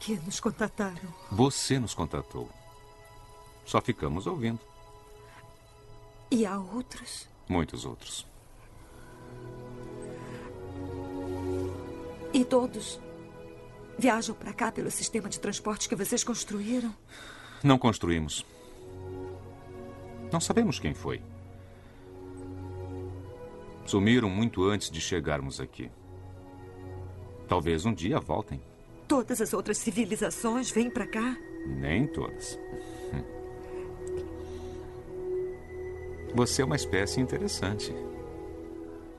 que nos contataram? Você nos contatou. Só ficamos ouvindo. E há outros? Muitos outros. E todos viajam para cá pelo sistema de transporte que vocês construíram? Não construímos. Não sabemos quem foi. Sumiram muito antes de chegarmos aqui. Talvez um dia voltem. Todas as outras civilizações vêm para cá? Nem todas. Você é uma espécie interessante.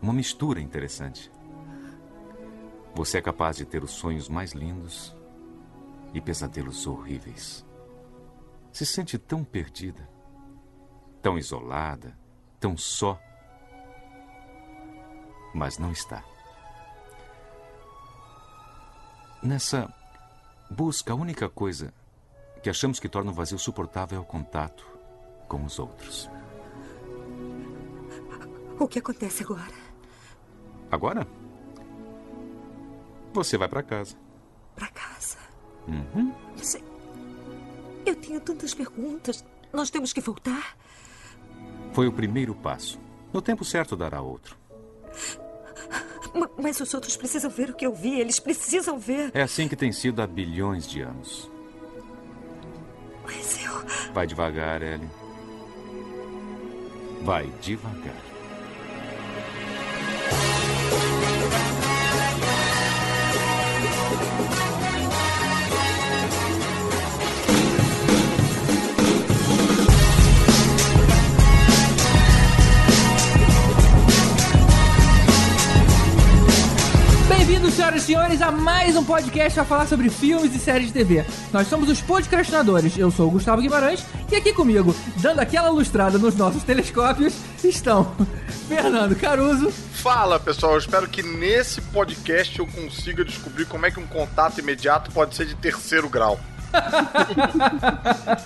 Uma mistura interessante. Você é capaz de ter os sonhos mais lindos e pesadelos horríveis. Se sente tão perdida, tão isolada, tão só. Mas não está. Nessa busca, a única coisa que achamos que torna o vazio suportável é o contato com os outros. O que acontece agora? Agora? Você vai para casa. Para casa? Uhum. Você... Eu tenho tantas perguntas. Nós temos que voltar? Foi o primeiro passo. No tempo certo dará outro. Mas os outros precisam ver o que eu vi. Eles precisam ver. É assim que tem sido há bilhões de anos. Mas eu. Vai devagar, Ellie. Vai devagar. A mais um podcast a falar sobre filmes e séries de TV. Nós somos os podcastinadores. Eu sou o Gustavo Guimarães e aqui comigo, dando aquela lustrada nos nossos telescópios, estão Fernando Caruso. Fala pessoal, eu espero que nesse podcast eu consiga descobrir como é que um contato imediato pode ser de terceiro grau.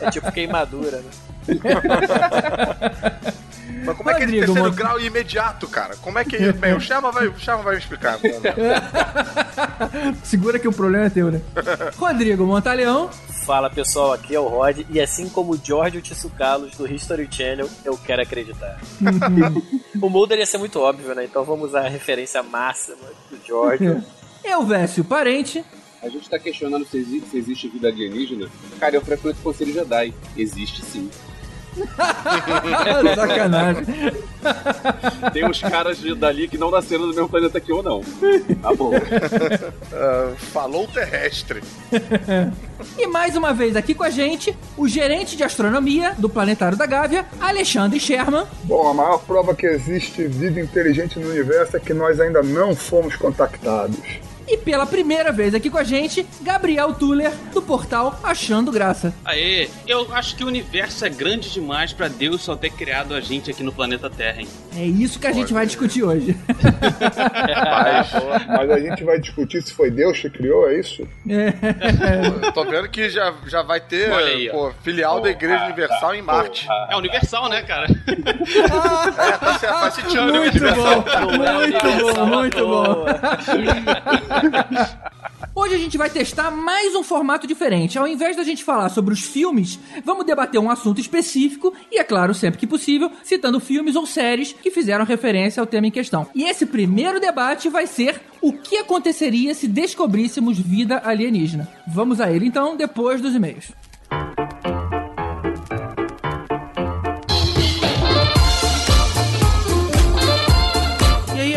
É tipo queimadura, né? Mas como é que é de Rodrigo, terceiro grau e imediato, cara? Como é que. Bem, o Chama vai, o Chama vai me explicar. é. Segura que o problema é teu, né? Rodrigo Montaleão. Fala pessoal, aqui é o Rod e assim como o George Tsukalos do History Channel, eu quero acreditar. o Mulder ia ser muito óbvio, né? Então vamos usar a referência máxima do George. Elvésio Parente. A gente tá questionando se, exi- se existe vida alienígena. Cara, eu frequento o Conselho Jedi. Existe sim. Sacanagem. Tem uns caras de- dali que não nasceram no mesmo planeta que eu, não. Tá bom. Ah, falou terrestre. E mais uma vez aqui com a gente, o gerente de astronomia do Planetário da Gávea, Alexandre Sherman. Bom, a maior prova que existe vida inteligente no universo é que nós ainda não fomos contactados. E pela primeira vez aqui com a gente, Gabriel Tuller, do portal Achando Graça. Aê, eu acho que o universo é grande demais pra Deus só ter criado a gente aqui no planeta Terra, hein? É isso que a gente vai discutir hoje. Mas, Mas a gente vai discutir se foi Deus que criou, é isso? eu tô vendo que já, já vai ter aí, pô, filial da Igreja Universal em Marte. É universal, né, cara? É, tá certo, faz sentido. Muito Universal. bom, é muito bom, muito bom. Hoje a gente vai testar mais um formato diferente. Ao invés da gente falar sobre os filmes, vamos debater um assunto específico e, é claro, sempre que possível, citando filmes ou séries que fizeram referência ao tema em questão. E esse primeiro debate vai ser o que aconteceria se descobríssemos vida alienígena. Vamos a ele então, depois dos e-mails.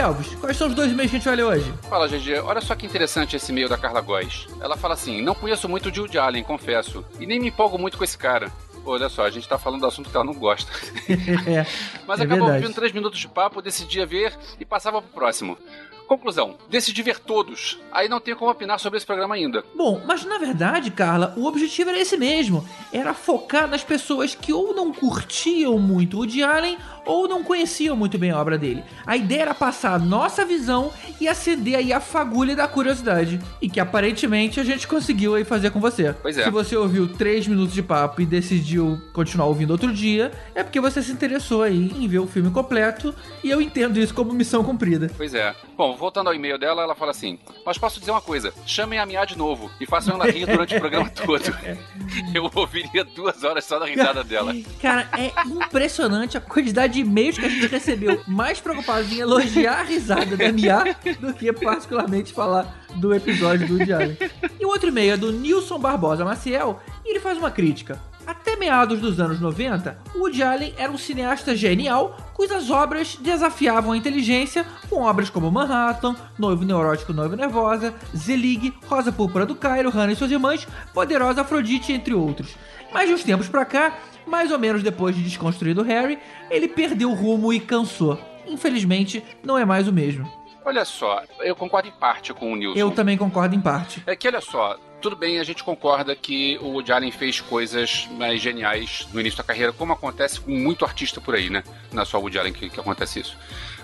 Aí, Elvis, quais são os dois e-mails que a gente vai ler hoje? Fala, GG. Olha só que interessante esse e-mail da Carla Góes. Ela fala assim: Não conheço muito o Jude Allen, confesso. E nem me empolgo muito com esse cara. Pô, Olha só, a gente tá falando do assunto que ela não gosta. é, Mas É acabou verdade. ouvindo três minutos de papo, decidia ver e passava pro próximo. Conclusão: decidi ver todos. Aí não tenho como opinar sobre esse programa ainda. Bom, mas na verdade, Carla, o objetivo era esse mesmo. Era focar nas pessoas que ou não curtiam muito o Woody Allen ou não conheciam muito bem a obra dele. A ideia era passar a nossa visão e acender aí a fagulha da curiosidade. E que aparentemente a gente conseguiu aí fazer com você. Pois é. Se você ouviu três minutos de papo e decidiu continuar ouvindo outro dia, é porque você se interessou aí em ver o filme completo e eu entendo isso como missão cumprida. Pois é. Bom, voltando ao e-mail dela, ela fala assim: Mas posso dizer uma coisa: chamem a Mia de novo e façam ela rir durante o programa todo. Eu ouviria duas horas só da risada dela. Cara, é impressionante a quantidade de e-mails que a gente recebeu mais preocupados em elogiar a risada da Mia do que particularmente falar do episódio do Allen. E o outro e-mail é do Nilson Barbosa Maciel e ele faz uma crítica. Até meados dos anos 90, Woody Allen era um cineasta genial cujas obras desafiavam a inteligência, com obras como Manhattan, Noivo Neurótico, Noivo Nervosa, Zelig, Rosa Púrpura do Cairo, Hannah e suas irmãs, Poderosa Afrodite, entre outros. Mas de uns tempos pra cá, mais ou menos depois de Desconstruído Harry, ele perdeu o rumo e cansou. Infelizmente, não é mais o mesmo. Olha só, eu concordo em parte com o Nilson. Eu também concordo em parte. É que olha só, tudo bem, a gente concorda que o Woody Allen fez coisas mais geniais no início da carreira, como acontece com muito artista por aí, né? Não é só o Woody Allen que, que acontece isso.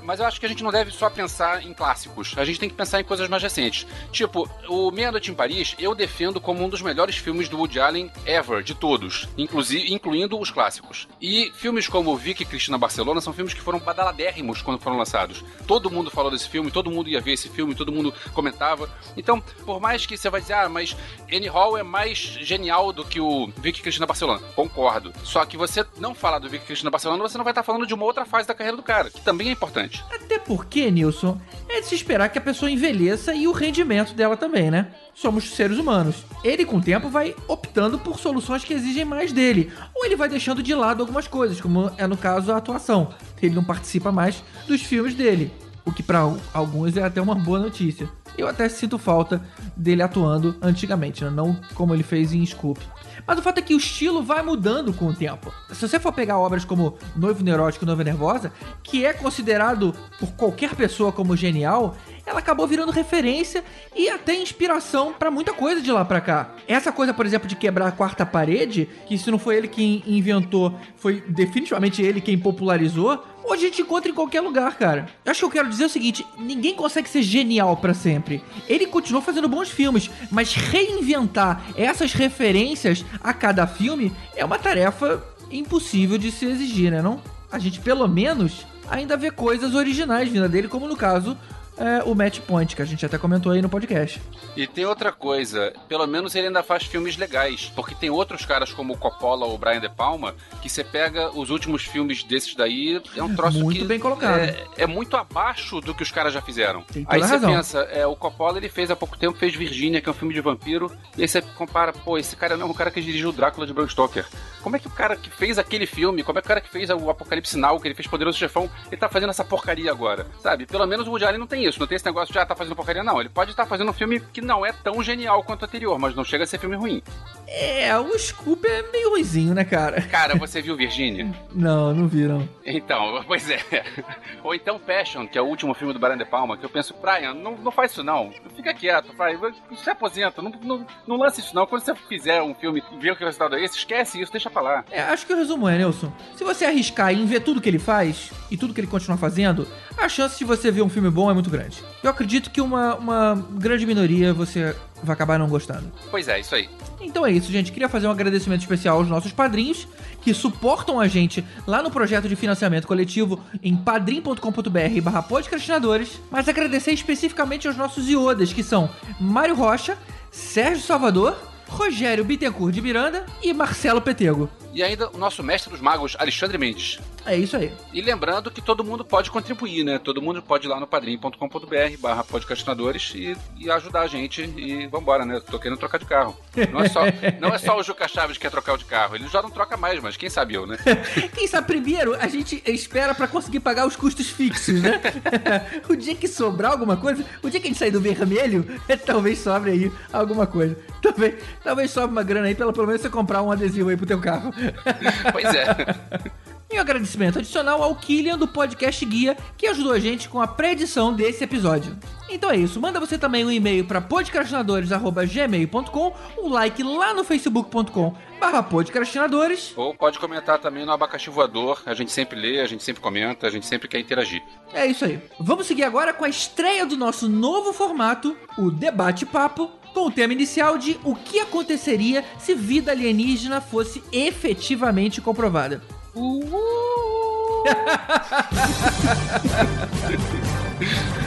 Mas eu acho que a gente não deve só pensar em clássicos. A gente tem que pensar em coisas mais recentes. Tipo, o Meia Noite em Paris, eu defendo como um dos melhores filmes do Woody Allen ever, de todos. Inclusive, incluindo os clássicos. E filmes como Vicky e Cristina Barcelona são filmes que foram badaladérrimos quando foram lançados. Todo mundo falou desse filme, todo mundo ia ver esse filme, todo mundo comentava. Então, por mais que você vai dizer, ah, mas Annie Hall é mais genial do que o Vicky Cristina Barcelona. Concordo. Só que você não falar do Vicky Cristina Barcelona, você não vai estar falando de uma outra fase da carreira do cara, que também é importante. Até porque, Nilson, é de se esperar que a pessoa envelheça e o rendimento dela também, né? Somos seres humanos. Ele, com o tempo, vai optando por soluções que exigem mais dele. Ou ele vai deixando de lado algumas coisas, como é no caso a atuação. Ele não participa mais dos filmes dele. O que para alguns é até uma boa notícia. Eu até sinto falta dele atuando antigamente, né? não como ele fez em Scoop. Mas o fato é que o estilo vai mudando com o tempo. Se você for pegar obras como Noivo Neurótico e Noiva Nervosa, que é considerado por qualquer pessoa como genial, ela acabou virando referência e até inspiração para muita coisa de lá para cá. Essa coisa, por exemplo, de quebrar a quarta parede, que se não foi ele quem inventou, foi definitivamente ele quem popularizou. Hoje a gente encontra em qualquer lugar, cara. Eu acho que eu quero dizer o seguinte: ninguém consegue ser genial para sempre. Ele continuou fazendo bons filmes, mas reinventar essas referências a cada filme é uma tarefa impossível de se exigir, né? Não? A gente pelo menos ainda vê coisas originais vinda dele, como no caso é, o Match Point, que a gente até comentou aí no podcast. E tem outra coisa, pelo menos ele ainda faz filmes legais, porque tem outros caras como o Coppola ou o Brian De Palma, que você pega os últimos filmes desses daí, é um troço muito que bem colocado. É, é, muito abaixo do que os caras já fizeram. Aí você razão. pensa, é, o Coppola ele fez há pouco tempo, fez Virginia, que é um filme de vampiro, e aí você compara, pô, esse cara não é o cara que dirigiu o Drácula de Bram Stoker. Como é que o cara que fez aquele filme, como é que o cara que fez o Apocalipse Now, que ele fez Poderoso Chefão, ele tá fazendo essa porcaria agora, sabe? Pelo menos o Woody Allen não tem isso, não tem esse negócio de, ah, tá fazendo porcaria, não. Ele pode estar fazendo um filme que não é tão genial quanto o anterior, mas não chega a ser filme ruim. É, o Scoop é meio ruizinho, né, cara? Cara, você viu Virginia? Não, não vi, não. Então, pois é. Ou então Passion, que é o último filme do Brian De Palma, que eu penso, Brian, não, não faz isso não. Fica quieto, vai, se aposenta, não, não, não lance isso não. Quando você fizer um filme e ver o que o resultado é esse, esquece isso, deixa pra lá. É, acho que o resumo é, Nelson. Se você arriscar em ver tudo que ele faz e tudo que ele continua fazendo, a chance de você ver um filme bom é muito grande. Eu acredito que uma, uma grande minoria você vai acabar não gostando. Pois é, isso aí. Então é isso, gente. Queria fazer um agradecimento especial aos nossos padrinhos que suportam a gente lá no projeto de financiamento coletivo em padrim.com.br barra podcastinadores, mas agradecer especificamente aos nossos iodas, que são Mário Rocha, Sérgio Salvador, Rogério Bittencourt de Miranda e Marcelo Petego. E ainda o nosso mestre dos magos, Alexandre Mendes. É isso aí. E lembrando que todo mundo pode contribuir, né? Todo mundo pode ir lá no padrim.com.br barra podcastinadores e, e ajudar a gente e vambora, né? Tô querendo trocar de carro. Não é só, não é só o Juca Chaves que quer trocar de carro. Ele já não troca mais, mas quem sabe eu, né? Quem sabe primeiro a gente espera pra conseguir pagar os custos fixos, né? o dia que sobrar alguma coisa, o dia que a gente sair do vermelho, talvez sobre aí alguma coisa. Talvez, talvez sobre uma grana aí, pelo, pelo menos você comprar um adesivo aí pro teu carro. Pois é. E um agradecimento adicional ao Killian do podcast Guia, que ajudou a gente com a pré-edição desse episódio. Então é isso, manda você também um e-mail para podcastinadores.gmail.com, um like lá no facebook.com barra podcastinadores. Ou pode comentar também no Abacaxi Voador. A gente sempre lê, a gente sempre comenta, a gente sempre quer interagir. É isso aí. Vamos seguir agora com a estreia do nosso novo formato, o Debate Papo, com o tema inicial de o que aconteceria se vida alienígena fosse efetivamente comprovada. A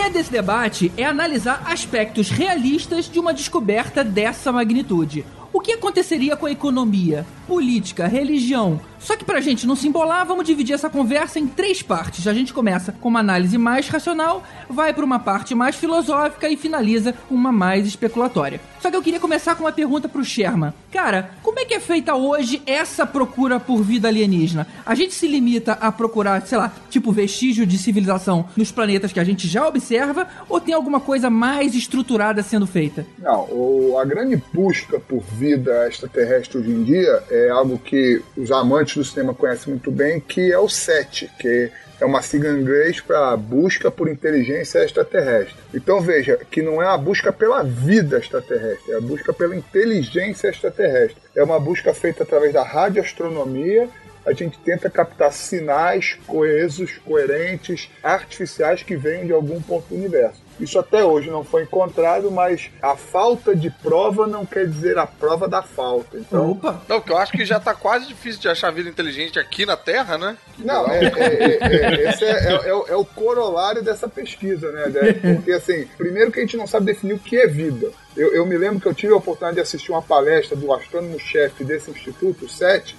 ideia desse debate é analisar aspectos realistas de uma descoberta dessa magnitude. O que aconteceria com a economia, política, religião? Só que pra gente não se embolar, vamos dividir essa conversa em três partes. A gente começa com uma análise mais racional, vai para uma parte mais filosófica e finaliza uma mais especulatória. Só que eu queria começar com uma pergunta pro Sherman. Cara, como é que é feita hoje essa procura por vida alienígena? A gente se limita a procurar, sei lá, tipo vestígio de civilização nos planetas que a gente já observa ou tem alguma coisa mais estruturada sendo feita? Não, o, a grande busca por vida extraterrestre hoje em dia é algo que os amantes do cinema conhecem muito bem, que é o SET, que é uma sigla em inglês para busca por inteligência extraterrestre. Então veja que não é a busca pela vida extraterrestre, é a busca pela inteligência extraterrestre. É uma busca feita através da radioastronomia. A gente tenta captar sinais coesos, coerentes, artificiais que venham de algum ponto do universo. Isso até hoje não foi encontrado, mas a falta de prova não quer dizer a prova da falta. Então, Opa! Não, que eu acho que já tá quase difícil de achar vida inteligente aqui na Terra, né? Não, é, é, é, é, esse é, é, é o- é o corolário dessa pesquisa, né? né? Porque, assim, primeiro que a gente não sabe definir o que é vida. Eu, eu me lembro que eu tive a oportunidade de assistir uma palestra do astrônomo-chefe desse instituto, o SET,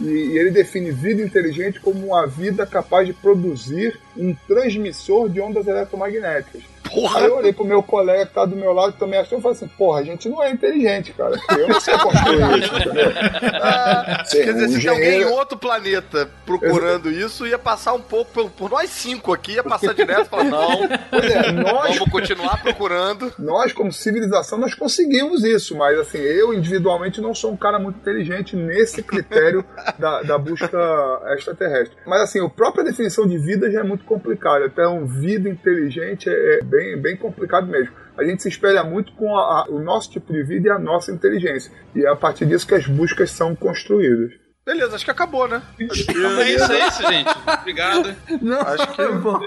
e, e ele define vida inteligente como uma vida capaz de produzir um transmissor de ondas eletromagnéticas. Porra! Aí eu olhei pro meu colega que tá do meu lado que também achou e falei assim, porra, a gente não é inteligente, cara. Eu não sei construir isso, entendeu? Ah, Sim, quer dizer, o se tem alguém em outro planeta procurando isso, ia passar um pouco por, por nós cinco aqui, ia passar direto e falar, não, Pois é, nós vamos continuar procurando. nós, como civilização, nós conseguimos isso, mas assim, eu individualmente não sou um cara muito inteligente nesse critério da, da busca extraterrestre. Mas assim, a própria definição de vida já é muito complicada. Então, vida inteligente é, é bem, bem complicado mesmo. A gente se espelha muito com a- a- o nosso tipo de vida e a nossa inteligência. E é a partir disso que as buscas são construídas. Beleza, acho que acabou, né? Acho que, É isso, é isso, gente. Obrigado. Não, Acho que- bom.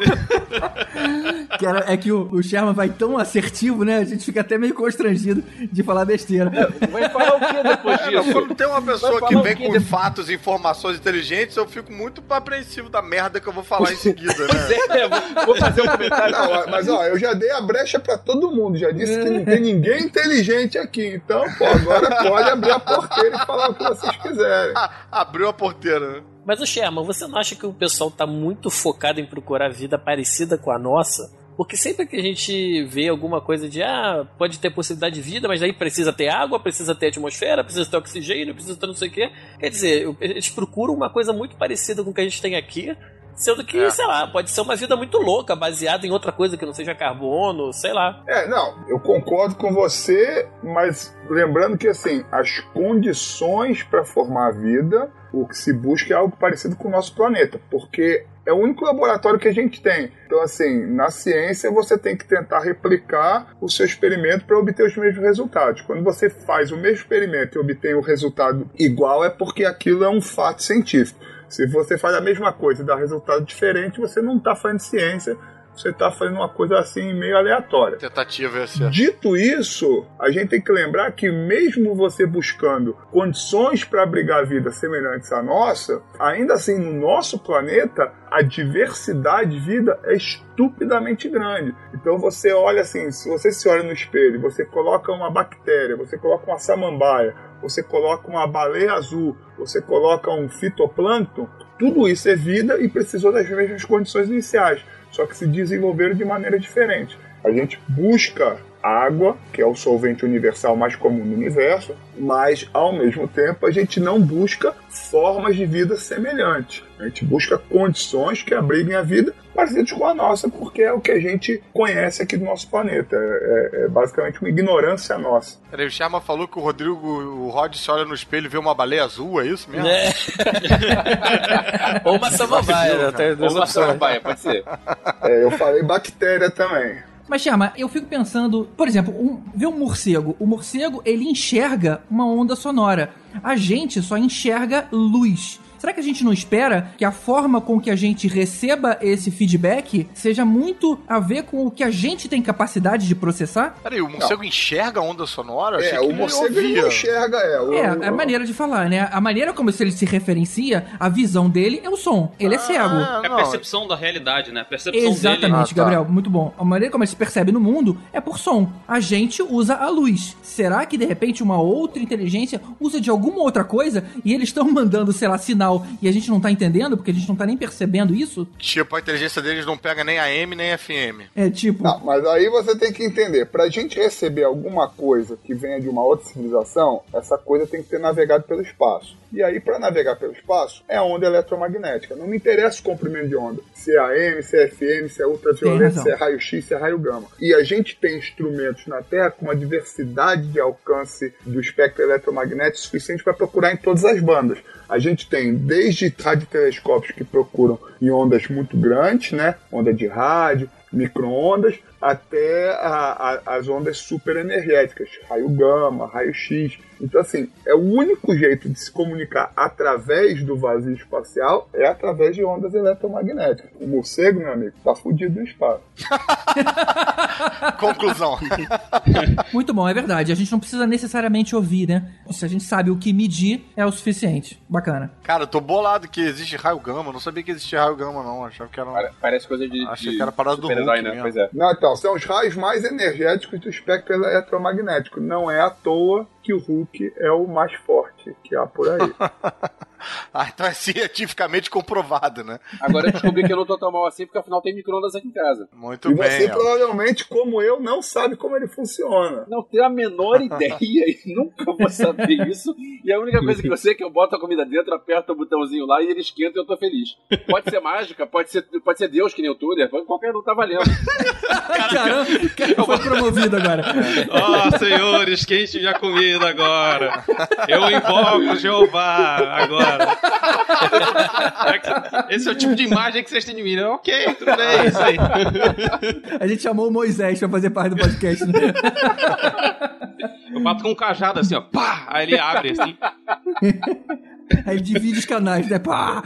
Cara, é que o, o Sherman vai tão assertivo, né? A gente fica até meio constrangido de falar besteira. Vai falar o que depois É, disso? quando tem uma pessoa que vem com depois? fatos e informações inteligentes, eu fico muito apreensivo da merda que eu vou falar em seguida, né? É, vou- vou fazer um comentário. Não, mas ó, eu já dei a brecha pra todo mundo, já disse que não tem ninguém inteligente aqui. Então, pô, agora pode abrir a porteira e falar o que vocês quiserem. Abriu a porteira, né? Mas o Sherman, você não acha que o pessoal tá muito focado em procurar vida parecida com a nossa? Porque sempre que a gente vê alguma coisa de ah, pode ter possibilidade de vida, mas daí precisa ter água, precisa ter atmosfera, precisa ter oxigênio, precisa ter não sei o quê. Quer dizer, eles procuram uma coisa muito parecida com o que a gente tem aqui, sendo que, É. sei lá, pode ser uma vida muito louca, baseada em outra coisa que não seja carbono, sei lá. É, não, eu concordo com você, mas lembrando que assim, as condições para formar a vida, o que se busca é algo parecido com o nosso planeta, porque é o único laboratório que a gente tem. Então, assim, na ciência você tem que tentar replicar o seu experimento para obter os mesmos resultados. Quando você faz o mesmo experimento e obtém o resultado igual, é porque aquilo é um fato científico. Se você faz a mesma coisa e dá resultado diferente, você não está fazendo ciência, você está fazendo uma coisa assim meio aleatória. Tentativa essa. Dito isso, a gente tem que lembrar que mesmo você buscando condições para abrigar vida semelhantes à nossa, ainda assim no nosso planeta a diversidade de vida é estupidamente grande. Então você olha assim, se você se olha no espelho, você coloca uma bactéria, você coloca uma samambaia, você coloca uma baleia azul, você coloca um fitoplâncton, tudo isso é vida e precisou das mesmas condições iniciais, só que se desenvolveram de maneira diferente. A gente busca água, que é o solvente universal mais comum no universo, mas ao mesmo tempo a gente não busca formas de vida semelhantes. A gente busca condições que abriguem a vida parecidas com a nossa, porque é o que a gente conhece aqui do nosso planeta. É, é- é basicamente uma ignorância nossa. Peraí, o Sherman falou que o Rodrigo, o Rod se olha no espelho e vê uma baleia azul, é isso mesmo? É. Ou uma samambaia, né? Tem duas Ou uma samambaia, pode ser. É, eu falei bactéria também. Mas, Chama, eu fico pensando, por exemplo, um, vê um morcego. O morcego, ele enxerga uma onda sonora. A gente só enxerga luz. Será que a gente não espera que a forma com que a gente receba esse feedback seja muito a ver com o que a gente tem capacidade de processar? Peraí, o morcego enxerga a onda sonora? É, o morcego ele não enxerga, é. O, É, é a maneira de falar, né? A maneira como ele se referencia, a visão dele é o som. Ele é cego. Ah, É a não. percepção da realidade, né? A percepção Exatamente, dele. Ah, tá. Gabriel, muito bom. A maneira como ele se percebe no mundo é por som. A gente usa a luz. Será que de repente uma outra inteligência usa de alguma outra coisa e eles estão mandando, sei lá, sinal e a gente não tá entendendo porque a gente não tá nem percebendo isso? Tipo, a inteligência deles não pega nem AM nem FM. É tipo. Não, mas aí você tem que entender, pra gente receber alguma coisa que venha de uma outra civilização, essa coisa tem que ter navegado pelo espaço. E aí, para navegar pelo espaço, é a onda eletromagnética. Não me interessa o comprimento de onda. Se é AM, se é FM, se é ultravioleta, se é raio-x, se é raio gama. E a gente tem instrumentos na Terra com uma diversidade de alcance do espectro eletromagnético suficiente para procurar em todas as bandas. A gente tem desde radiotelescópios que procuram em ondas muito grandes, né? Onda de rádio, micro-ondas, até a- a- as ondas superenergéticas, raio gama, raio X. Então, assim, é o único jeito de se comunicar através do vazio espacial é através de ondas eletromagnéticas. O morcego, meu amigo, tá fudido no espaço. Conclusão. Muito bom, é verdade. A gente não precisa necessariamente ouvir, né? Se a gente sabe o que medir, é o suficiente. Bacana. Cara, eu tô bolado que existe raio gama. Eu não sabia que existia raio gama, não. Eu achava que era um... Pare- Parece coisa de. Achei de que era parada do Hulk né? Pois é. Não, então, são os raios mais energéticos do espectro eletromagnético. Não é à toa que o Hulk é o mais forte que há por aí. Ah, então é cientificamente comprovado, né? Agora eu descobri que eu não tô tão mal assim, porque afinal tem micro-ondas aqui em casa. Muito e bem. você, ó. provavelmente, como eu, não sabe como ele funciona. Não tenho a menor ideia e nunca vou saber isso. E a única coisa que eu sei é que eu boto a comida dentro, aperto o botãozinho lá e ele esquenta e eu tô feliz. Pode ser mágica, pode ser, pode ser Deus que nem o Tuller, qualquer um tá valendo. Caramba, cara foi promovido agora. Ó, senhores, quem estiver comida agora? Eu invoco Jeová agora. É que- Esse é o tipo de imagem que vocês têm de mim, né? Ok, tudo bem, isso aí. A gente chamou o Moisés pra fazer parte do podcast. Né? Eu bato com um cajado assim, ó, pá! Aí ele abre assim. Aí ele divide os canais, né? Pá!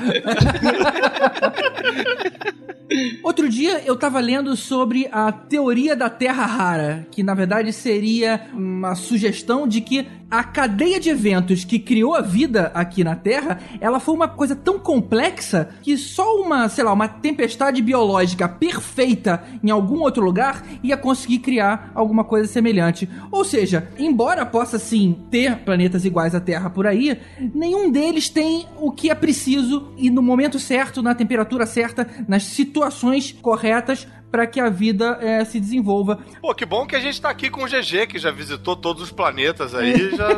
Outro dia eu tava lendo sobre a teoria da Terra rara, que na verdade seria uma sugestão de que a cadeia de eventos que criou a vida aqui na Terra, ela foi uma coisa tão complexa que só uma, sei lá, uma tempestade biológica perfeita em algum outro lugar ia conseguir criar alguma coisa semelhante. Ou seja, embora possa sim ter planetas iguais à Terra por aí, nenhum deles tem o que é preciso e no momento certo, na temperatura certa, nas situações corretas para que a vida eh, se desenvolva. Pô, que bom que a gente tá aqui com o GG, que já visitou todos os planetas aí, já,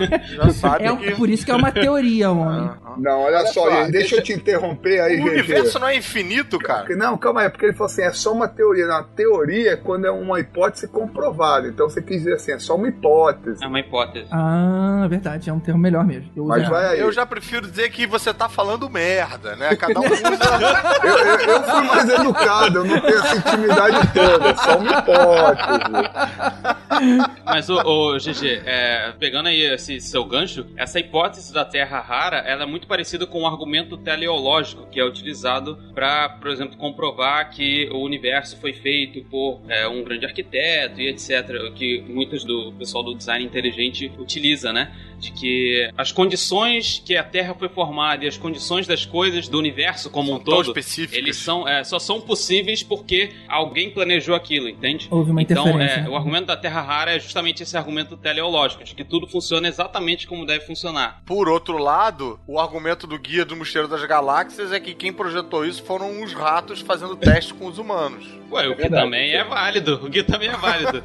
já sabe É um- que... por isso que é uma teoria, homem. Não, olha, Olha só, só, deixa deixa- eu te interromper aí, O GG. universo não é infinito, cara. Não, calma aí, porque ele falou assim, é só uma teoria. Na teoria é quando é uma hipótese comprovada. Então você quis dizer assim, é só uma hipótese. É uma hipótese. Ah, verdade, é um termo melhor mesmo. Eu Mas vai aí. Eu já prefiro dizer que você tá falando merda, né? Cada um usa... Eu, eu- eu fui mais educado, eu não tenho essa intimidade toda, é só uma hipótese. Mas, ô, ô GG, é, pegando aí esse seu gancho, essa hipótese da Terra rara, ela é muito parecida com o argumento teleológico que é utilizado para, por exemplo, comprovar que o universo foi feito por é, um grande arquiteto e etc. Que muitos do pessoal do design inteligente utiliza, né? De que as condições que a Terra foi formada e as condições das coisas do universo como um tão todo, eles são, é, só são possíveis porque alguém planejou aquilo, entende? Houve uma Então, interferência. é, o argumento da Terra rara é justamente esse argumento teleológico, de que tudo funciona exatamente como deve funcionar. Por outro lado, o argumento do Guia do Mosteiro das Galáxias é que quem projetou isso foram os ratos fazendo teste com os humanos. Ué, o que verdade. também é válido. O que também é válido.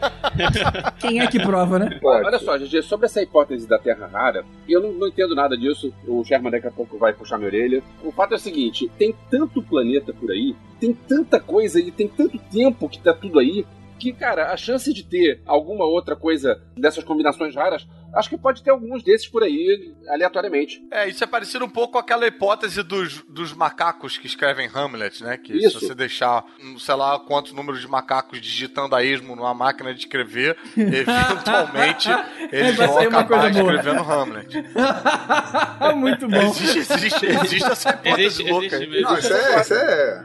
Quem é que prova, né? Pode. Olha só, GG, sobre essa hipótese da Terra rara, eu não, não entendo nada disso. O Sherman daqui a pouco vai puxar minha orelha. O fato é o seguinte: tem tanto planeta por aí, tem tanta coisa e tem tanto tempo que tá tudo aí, que, cara, a chance de ter alguma outra coisa dessas combinações raras Acho que pode ter alguns desses por aí, aleatoriamente. É, isso é parecido um pouco com aquela hipótese dos, dos macacos que escrevem Hamlet, né? Que Isso. se você deixar, um, sei lá, quantos números de macacos digitando a esmo numa máquina de escrever, eventualmente eles vão uma acabar coisa boa. escrevendo Hamlet. Muito bom. Existe, existe, existe essa hipótese Existe, louca existe. Não, isso é, isso é,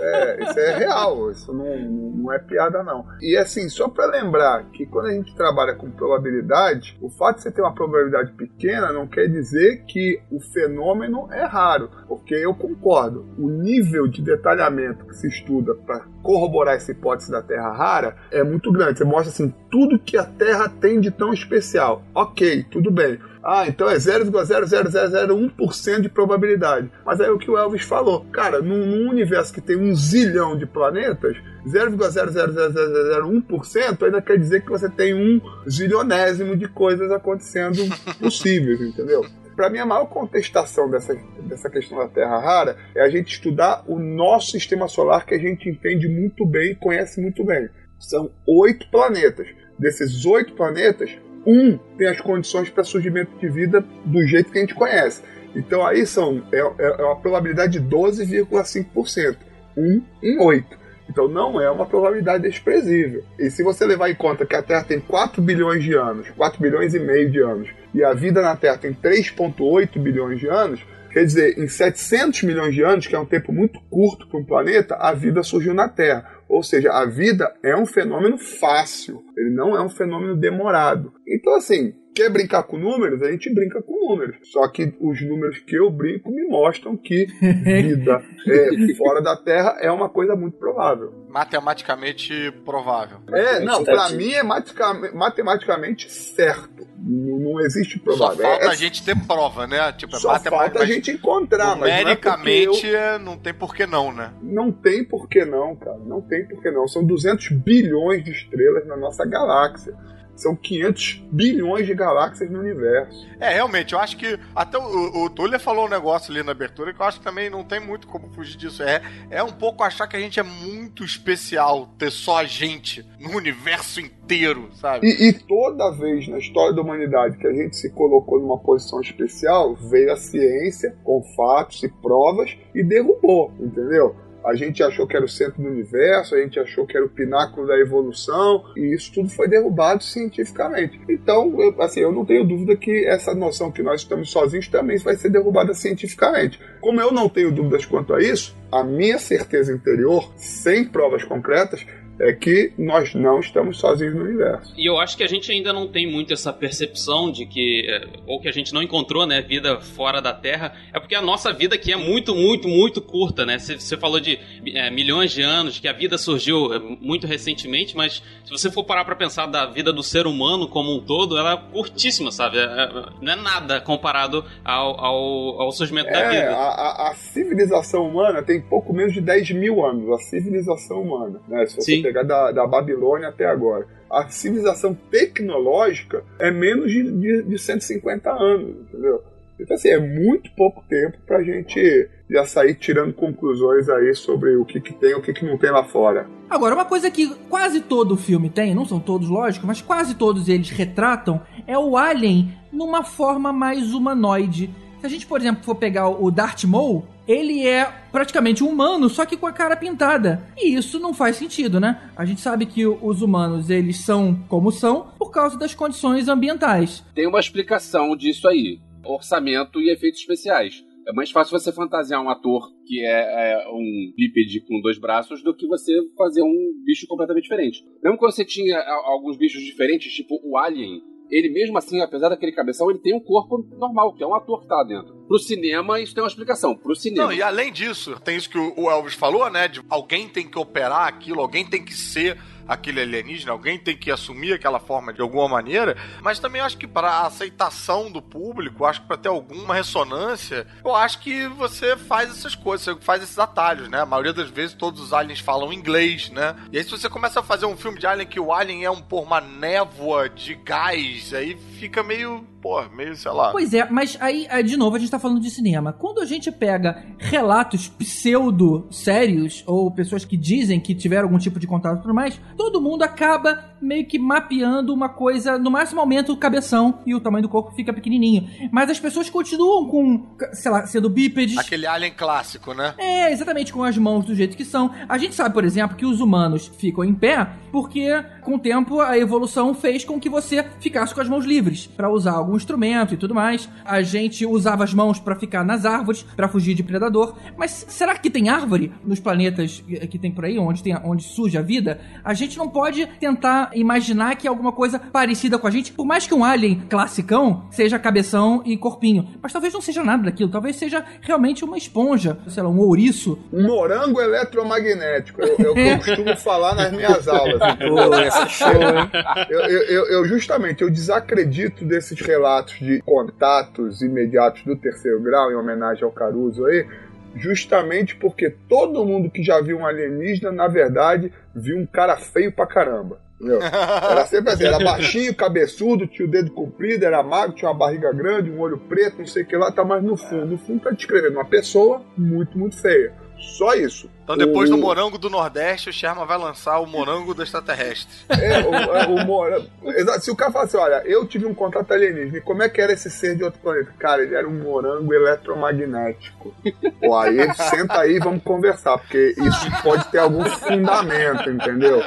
é- isso é real, isso não, não é piada não. E assim, só pra lembrar que quando a gente trabalha com probabilidade, o fato de você ter uma probabilidade pequena não quer dizer que o fenômeno é raro, porque eu concordo, o nível de detalhamento que se estuda para corroborar essa hipótese da Terra rara é muito grande. Você mostra assim tudo que a Terra tem de tão especial. OK, tudo bem. Ah, então é 0,00001% de probabilidade. Mas aí é o que o Elvis falou. Cara, num, num universo que tem um zilhão de planetas, 0,00001% ainda quer dizer que você tem um zilionésimo de coisas acontecendo possíveis, entendeu? Para mim, a maior contestação dessa, dessa questão da Terra rara é a gente estudar o nosso sistema solar que a gente entende muito bem e conhece muito bem. São oito planetas. Desses oito planetas, um tem as condições para surgimento de vida do jeito que a gente conhece. Então aí são é, é uma probabilidade de 12,5%. Um em oito. Então não é uma probabilidade desprezível. E se você levar em conta que a Terra tem 4 bilhões de anos, 4 bilhões e meio de anos, e a vida na Terra tem 3,8 bilhões de anos, quer dizer, em 700 milhões de anos, que é um tempo muito curto para um planeta, a vida surgiu na Terra. Ou seja, a vida é um fenômeno fácil, ele não é um fenômeno demorado. Então, assim, quer brincar com números? A gente brinca com números. Só que os números que eu brinco me mostram que vida é, fora da Terra é uma coisa muito provável. Matematicamente provável. É, não, pra mim é matica- matematicamente certo. Não, não existe Só provável. falta É- a gente ter prova, né? Tipo, é só falta a gente encontrar, mas não é numericamente eu- é, não tem por que não, né? Não tem por que não, cara. Não tem por que não. São 200 bilhões de estrelas na nossa galáxia. São 500 bilhões de galáxias no universo. É, realmente, eu acho que. Até o, o Tuller falou um negócio ali na abertura que eu acho que também não tem muito como fugir disso. É, é um pouco achar que a gente é muito especial ter só a gente no universo inteiro, sabe? E, e toda vez na história da humanidade que a gente se colocou numa posição especial, veio a ciência com fatos e provas e derrubou, entendeu? A gente achou que era o centro do universo, a gente achou que era o pináculo da evolução, e isso tudo foi derrubado cientificamente. Então, eu, assim, eu não tenho dúvida que essa noção que nós estamos sozinhos também vai ser derrubada cientificamente. Como eu não tenho dúvidas quanto a isso, a minha certeza interior, sem provas concretas, é que nós não estamos sozinhos no universo. E eu acho que a gente ainda não tem muito essa percepção de que, é, ou que a gente não encontrou, né, vida fora da Terra, é porque a nossa vida aqui é muito, muito, muito curta, né? Você falou de é, milhões de anos, que a vida surgiu é, muito recentemente, mas se você for parar pra pensar da vida do ser humano como um todo, ela é curtíssima, sabe? É- não é nada comparado ao, ao, ao surgimento da É, vida. a, a- a civilização humana tem pouco menos de 10 mil anos, a civilização humana, né? Se você Sim. pegar da, da Babilônia até agora. A civilização tecnológica é menos de, de, de 150 anos, entendeu? Então, assim, é muito pouco tempo pra gente já sair tirando conclusões aí sobre o que, que tem e o que, que não tem lá fora. Agora, uma coisa que quase todo filme tem, não são todos, lógico, mas quase todos eles retratam, é o Alien numa forma mais humanoide. Se a gente, por exemplo, for pegar o Darth Maul, ele é praticamente um humano, só que com a cara pintada. E isso não faz sentido, né? A gente sabe que os humanos, eles são como são por causa das condições ambientais. Tem uma explicação disso aí: orçamento e efeitos especiais. É mais fácil você fantasiar um ator que é, é um bípede com dois braços do que você fazer um bicho completamente diferente. Mesmo quando você tinha alguns bichos diferentes, tipo o Alien, ele mesmo assim, apesar daquele cabeção, ele tem um corpo normal, que é um ator que tá lá dentro. Pro cinema, isso tem uma explicação. Pro cinema. Não, e além disso, tem isso que o Elvis falou, né? De alguém tem que operar aquilo, alguém tem que ser aquele alienígena, alguém tem que assumir aquela forma de alguma maneira, mas também acho que para aceitação do público, acho que para ter alguma ressonância, eu acho que você faz essas coisas, você faz esses atalhos, né? A maioria das vezes todos os aliens falam inglês, né? E aí se você começa a fazer um filme de alien que o alien é um por uma névoa de gás, aí fica meio pô, meio, sei lá. Pois é, mas aí, aí, de novo, a gente tá falando de cinema. Quando a gente pega relatos pseudo-sérios, ou pessoas que dizem que tiveram algum tipo de contato e tudo mais, todo mundo acaba meio que mapeando uma coisa, no máximo aumenta o cabeção e o tamanho do corpo fica pequenininho. Mas as pessoas continuam com, sei lá, sendo bípedes. Aquele alien clássico, né? É, exatamente, com as mãos do jeito que são. A gente sabe, por exemplo, que os humanos ficam em pé porque, com o tempo, a evolução fez com que você ficasse com as mãos livres para usar algum instrumento e tudo mais. A gente usava as mãos para ficar nas árvores, para fugir de predador. Mas será que tem árvore nos planetas que tem por aí, onde, tem, onde surge a vida? A gente não pode tentar imaginar que é alguma coisa parecida com a gente, por mais que um alien classicão seja cabeção e corpinho. Mas talvez não seja nada daquilo, talvez seja realmente uma esponja, sei lá, um ouriço. Um morango eletromagnético, é o que eu costumo falar nas minhas aulas. Pô, essa show, hein? Eu, eu, eu, eu, justamente, eu desacredito desses relatos de contatos imediatos do terceiro grau, em homenagem ao Caruso aí, justamente porque todo mundo que já viu um alienígena, na verdade, viu um cara feio pra caramba. Entendeu? Era sempre assim, era baixinho, cabeçudo, tinha o dedo comprido, era magro, tinha uma barriga grande, um olho preto, não sei o que lá, tá, mas no fundo, no fundo tá descrevendo uma pessoa muito, muito feia. Só isso. Então depois o... do morango do Nordeste, o Sherman vai lançar o morango do extraterrestre. É, o, é, o morango. Se o cara fala assim, olha, eu tive um contato alienígena, e como é que era esse ser de outro planeta? Cara, ele era um morango eletromagnético. Pô, aí senta aí e vamos conversar, porque isso pode ter algum fundamento, entendeu?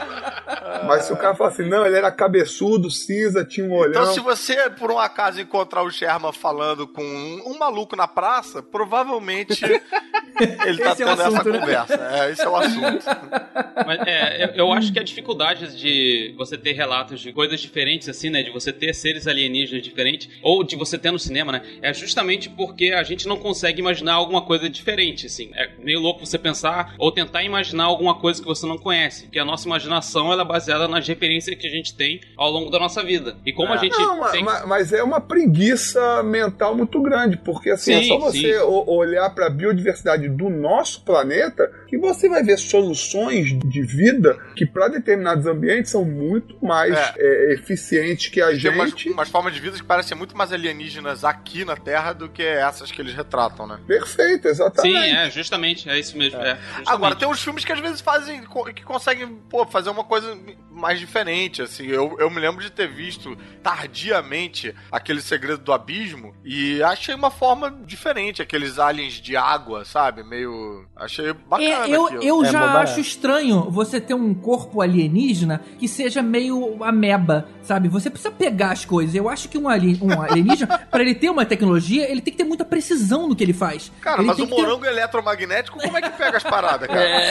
Mas se o cara fala assim, não, ele era cabeçudo, cinza, tinha um olhão. Então, se você, por um acaso, encontrar o Sherman falando com um, um maluco na praça, provavelmente ele tá Esse é tendo essa assunto, né? conversa. É, esse é o assunto. Mas, é, eu, eu acho que a dificuldade de você ter relatos de coisas diferentes, assim, né? De você ter seres alienígenas diferentes, ou de você ter no cinema, né? É justamente porque a gente não consegue imaginar alguma coisa diferente, assim. É meio louco você pensar ou tentar imaginar alguma coisa que você não conhece. Porque a nossa imaginação ela é baseada nas referências que a gente tem ao longo da nossa vida. E como a gente Não, tem. ma- mas é uma preguiça mental muito grande, porque assim, é Sim, só você sim. olhar para a biodiversidade do nosso planeta que você vai ver soluções de vida que para determinados ambientes são muito mais é, eficientes que a Tem umas, gente. umas formas de vida que parecem muito mais alienígenas aqui na Terra do que essas que eles retratam, né? Perfeito, exatamente. Sim, é, justamente, é isso mesmo. É. Agora, tem uns filmes que às vezes fazem, que conseguem, pô, fazer uma coisa mais diferente, assim. Eu, eu me lembro de ter visto tardiamente aquele Segredo do Abismo e achei uma forma diferente, aqueles aliens de água, sabe? Meio... Achei bacana É, eu aquilo. eu É, já acho estranho você ter um corpo alienígena que seja meio ameba, sabe? Você precisa pegar as coisas. Eu acho que um, alien, um alienígena, pra ele ter uma tecnologia, ele tem que ter muita precisão no que ele faz. Cara, ele mas o que ter- morango eletromagnético, como é que pega as paradas, cara? É.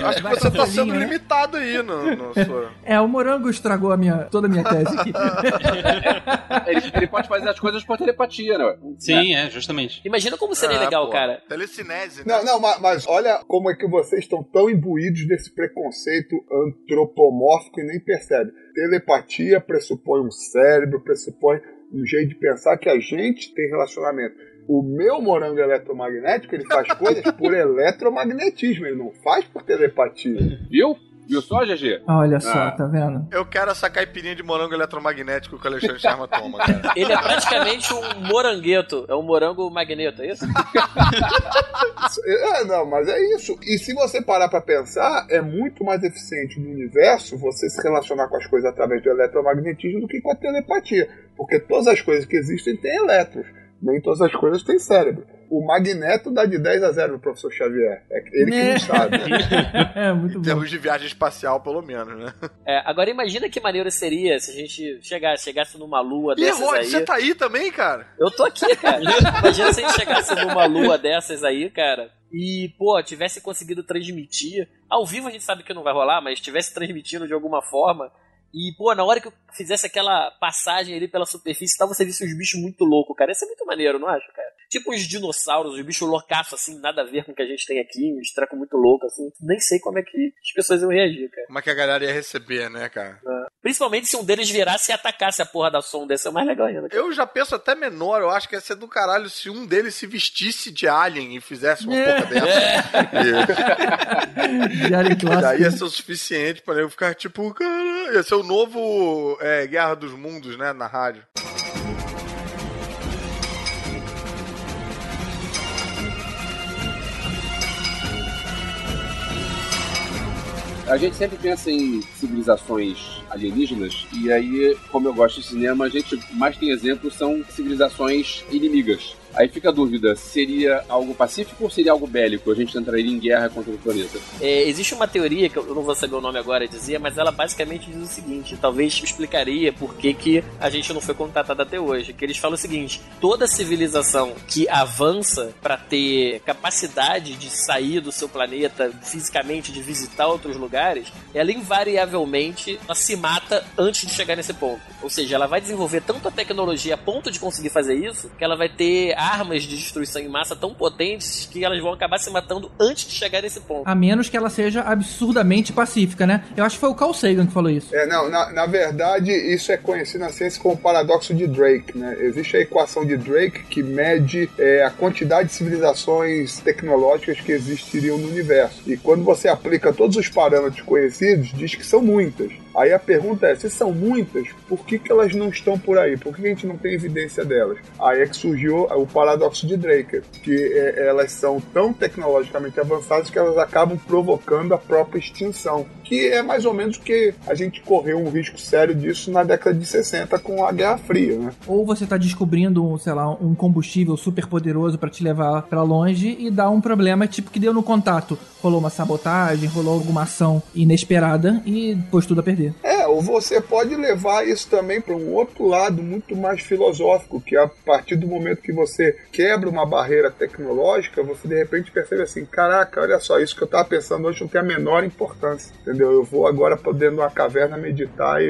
Eu acho que você tá sozinho, sendo né? limitado aí no, no sua... É, o morango estragou a minha, toda a minha tese aqui. Ele, ele pode fazer as coisas por telepatia, né? Sim, é, justamente. Imagina como seria Ah, legal, pô. cara. Telecinese, né? Não, não, ma- mas olha como é que vocês estão tão imbuídos desse preconceito antropomórfico e nem percebem. Telepatia pressupõe um cérebro, pressupõe um jeito de pensar que a gente tem relacionamento. O meu morango eletromagnético, ele faz coisas por eletromagnetismo, ele não faz por telepatia. Viu? Viu só, GG? Olha só, Ah. tá vendo? Eu quero essa caipirinha de morango eletromagnético que o Alexandre Sherman toma, cara. Ele é praticamente um morangueto. É um morango magneto, é isso? É, não, mas é isso. E se você parar pra pensar, é muito mais eficiente no universo você se relacionar com as coisas através do eletromagnetismo do que com a telepatia. Porque todas as coisas que existem têm elétrons. Nem todas as coisas têm cérebro. O magneto dá de 10 a 0 no professor Xavier. É ele que É. não sabe. É, muito Em bom. termos de viagem espacial, pelo menos, né? É, agora imagina que maneiro seria se a gente chegasse, chegasse numa lua E dessas Rod, aí. você tá aí também, cara? Eu tô aqui, cara. Imagina se a gente chegasse numa lua dessas aí, cara. E, pô, tivesse conseguido transmitir. Ao vivo a gente sabe que não vai rolar, mas tivesse transmitindo de alguma forma. E, pô, na hora que eu fizesse aquela passagem ali pela superfície e tal, você visse os bichos muito loucos, cara. Isso é muito maneiro, não acha, cara? Tipo os dinossauros, os bichos loucaços, assim, nada a ver com o que a gente tem aqui, uns trecos muito loucos, assim. Nem sei como é que as pessoas iam reagir, cara. Como é que a galera ia receber, né, cara? Principalmente se um deles virasse e atacasse a porra da som desse, é mais legal ainda. Eu já penso até menor, eu acho que ia ser do caralho se um deles se vestisse de alien e fizesse uma É. porra dessa. De alien E já clássico. ia ser o suficiente pra eu ficar tipo, cara, ia ser o novo é, Guerra dos Mundos, né, na rádio. A gente sempre pensa em civilizações alienígenas, e aí, como eu gosto de cinema, a gente mais tem exemplos são civilizações inimigas. Aí fica a dúvida, seria algo pacífico ou seria algo bélico? A gente entraria em guerra contra o planeta? É, existe uma teoria, que eu não vou saber o nome agora dizia, mas ela basicamente diz o seguinte, talvez explicaria por que, que a gente não foi contatado até hoje. Que eles falam o seguinte, toda civilização que avança para ter capacidade de sair do seu planeta fisicamente, de visitar outros lugares, ela invariavelmente ela se mata antes de chegar nesse ponto. Ou seja, ela vai desenvolver tanto a tecnologia a ponto de conseguir fazer isso, que ela vai ter armas de destruição em massa tão potentes que elas vão acabar se matando antes de chegar nesse ponto. A menos que ela seja absurdamente pacífica, né? Eu acho que foi o Carl Sagan que falou isso. É, não, na, na verdade, isso é conhecido na ciência como paradoxo de Drake, né? Existe a equação de Drake que mede é, a quantidade de civilizações tecnológicas que existiriam no universo. E quando você aplica todos os parâmetros conhecidos, diz que são muitas. Aí a pergunta é, se são muitas, por que, que elas não estão por aí? Por que a gente não tem evidência delas? Aí é que surgiu o paradoxo de Drake, que é, elas são tão tecnologicamente avançadas que elas acabam provocando a própria extinção, que é mais ou menos o que a gente correu um risco sério disso na década de 60 com a Guerra Fria, né? Ou você tá descobrindo, sei lá, um combustível super poderoso para te levar para longe e dá um problema tipo que deu no contato. Rolou uma sabotagem, rolou alguma ação inesperada e pôs tudo a perder. É, ou você pode levar isso também para um outro lado muito mais filosófico, que é a partir do momento que você quebra uma barreira tecnológica, você de repente percebe assim, caraca, olha só, isso que eu tava pensando hoje não tem a menor importância, entendeu? Eu vou agora pra dentro de uma caverna meditar e,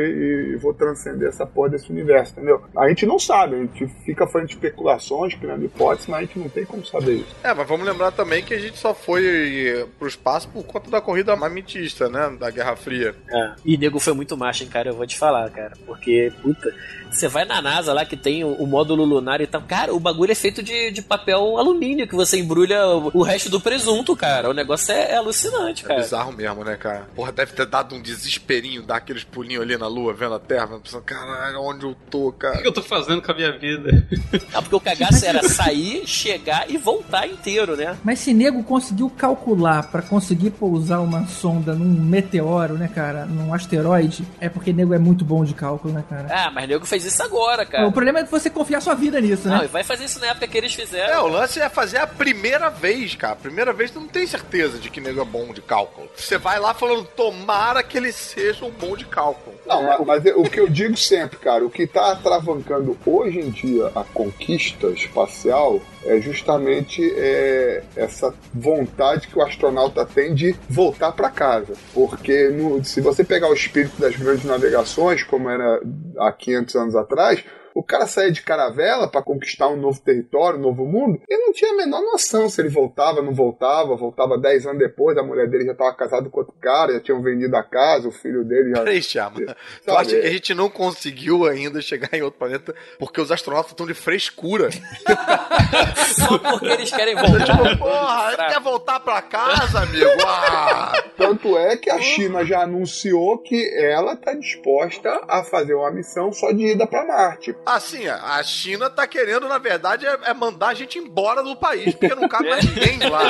e vou transcender essa porra desse universo, entendeu? A gente não sabe, a gente fica fazendo especulações, criando hipóteses, mas a gente não tem como saber isso. É, mas vamos lembrar também que a gente só foi pro espaço por conta da corrida armamentista, né? Da Guerra Fria. É. E nego foi muito macho, hein, cara, eu vou te falar, cara. Porque, puta, você vai na NASA lá que tem o, o módulo lunar e tal. Cara, o bagulho é feito de, de papel alumínio que você embrulha o, o resto do presunto, cara. O negócio é, é alucinante, É cara. bizarro mesmo, né, cara? Porra, deve ter dado um desesperinho, dar aqueles pulinhos ali na lua, vendo a Terra, pensando, caralho, onde eu tô, O cara? que eu tô fazendo com a minha vida? Ah, porque o cagaço era sair, chegar e voltar inteiro, né? Mas se nego conseguiu calcular pra conseguir pousar uma sonda num meteoro, né, cara, num asteroide, é porque nego é muito bom de cálculo, né, cara? Ah, mas nego fez isso agora, cara. O problema é você confiar sua vida nisso, Não, né? e vai fazer isso na época que eles fizeram. É, o lance é fazer a primeira vez, cara. A primeira vez tu não tem certeza de que nego é bom de cálculo. Você vai lá falando, tomara que ele seja um bom de cálculo. Não, mas, mas o que eu digo sempre, cara, o que está atravancando hoje em dia a conquista espacial é justamente é, essa vontade que o astronauta tem de voltar para casa. Porque no- se você pegar o espírito das grandes navegações, como era há 500 anos atrás, o cara saía de caravela para conquistar um novo território, um novo mundo, e não tinha a menor noção se ele voltava, não voltava, voltava 10 anos depois, a mulher dele já estava casada com outro cara, já tinham vendido a casa, o filho dele já. Peraí, Chama. Tu acha que a gente não conseguiu ainda chegar em outro planeta porque os astronautas estão de frescura? Só porque eles querem tipo, voltar. porra, Fraco. quer voltar pra casa, amigo? Ah! Tanto é que a China já anunciou que ela está disposta a fazer uma missão só de ida para Marte. Assim, a China tá querendo, na verdade, é, é mandar a gente embora do país, porque não cabe mais ninguém lá.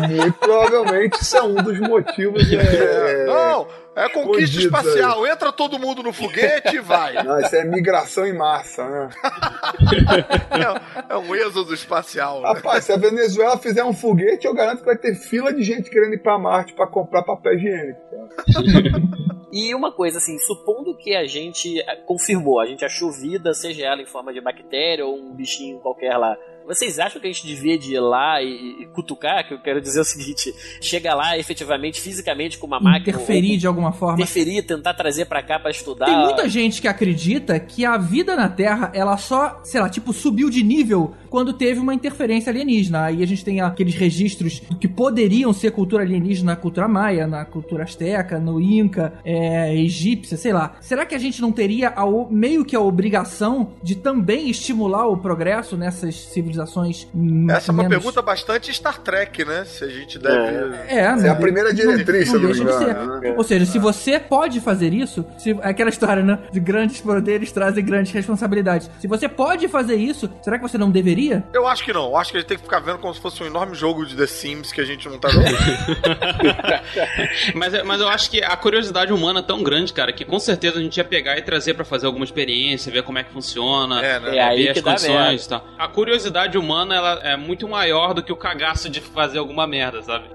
né? Muito provavelmente isso é um dos motivos. É, Não, é conquista espacial. Entra todo mundo no foguete e vai. Não, isso é migração em massa, né? É, é um êxodo espacial. né? Rapaz, se a Venezuela fizer um foguete, eu garanto que vai ter fila de gente querendo ir para Marte para comprar papel higiênico. E uma coisa assim, supondo que a gente eh, confirmou, a gente achou vida, seja ela em forma de bactéria ou um bichinho qualquer lá. Vocês acham que a gente devia de ir lá e, e cutucar? Que eu quero dizer o seguinte: chega lá efetivamente, fisicamente, com uma máquina. Interferir de alguma forma. interferir, tentar trazer pra cá pra estudar. Tem muita gente que acredita que a vida na Terra, ela só, sei lá, tipo, subiu de nível quando teve uma interferência alienígena. Aí a gente tem aqueles registros do que poderiam ser cultura alienígena na cultura maia, na cultura asteca, no Inca, é, egípcia, sei lá. Será que a gente não teria a meio que a obrigação de também estimular o progresso nessas civilizações civilizações. Essa é uma menos... pergunta bastante Star Trek, né? Se a gente deve. É, é, é a primeira diretriz, não, não deixa de ser. Né? Ou seja, se você pode fazer isso, se, é aquela história, né? De grandes poderes trazem grandes responsabilidades. Se você pode fazer isso, será que você não deveria? Eu acho que não. Eu acho que a gente tem que ficar vendo como se fosse um enorme jogo de The Sims que a gente não tá jogando. mas, mas eu acho que a curiosidade humana é tão grande, cara, que com certeza a gente ia pegar e trazer para fazer alguma experiência, ver como é que funciona, é, né? é ver as condições e tal. A curiosidade humana ela é muito maior do que o cagaço de fazer alguma merda, sabe?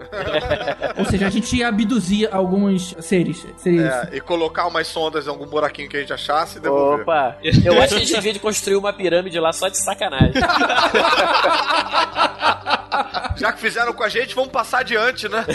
Ou seja, a gente ia abduzir alguns seres. Seria é, isso. E colocar umas sondas em algum buraquinho que a gente achasse e devolver. Opa! Eu acho que a gente devia de construir uma pirâmide lá só de sacanagem. Já que fizeram com a gente, vamos passar adiante, né?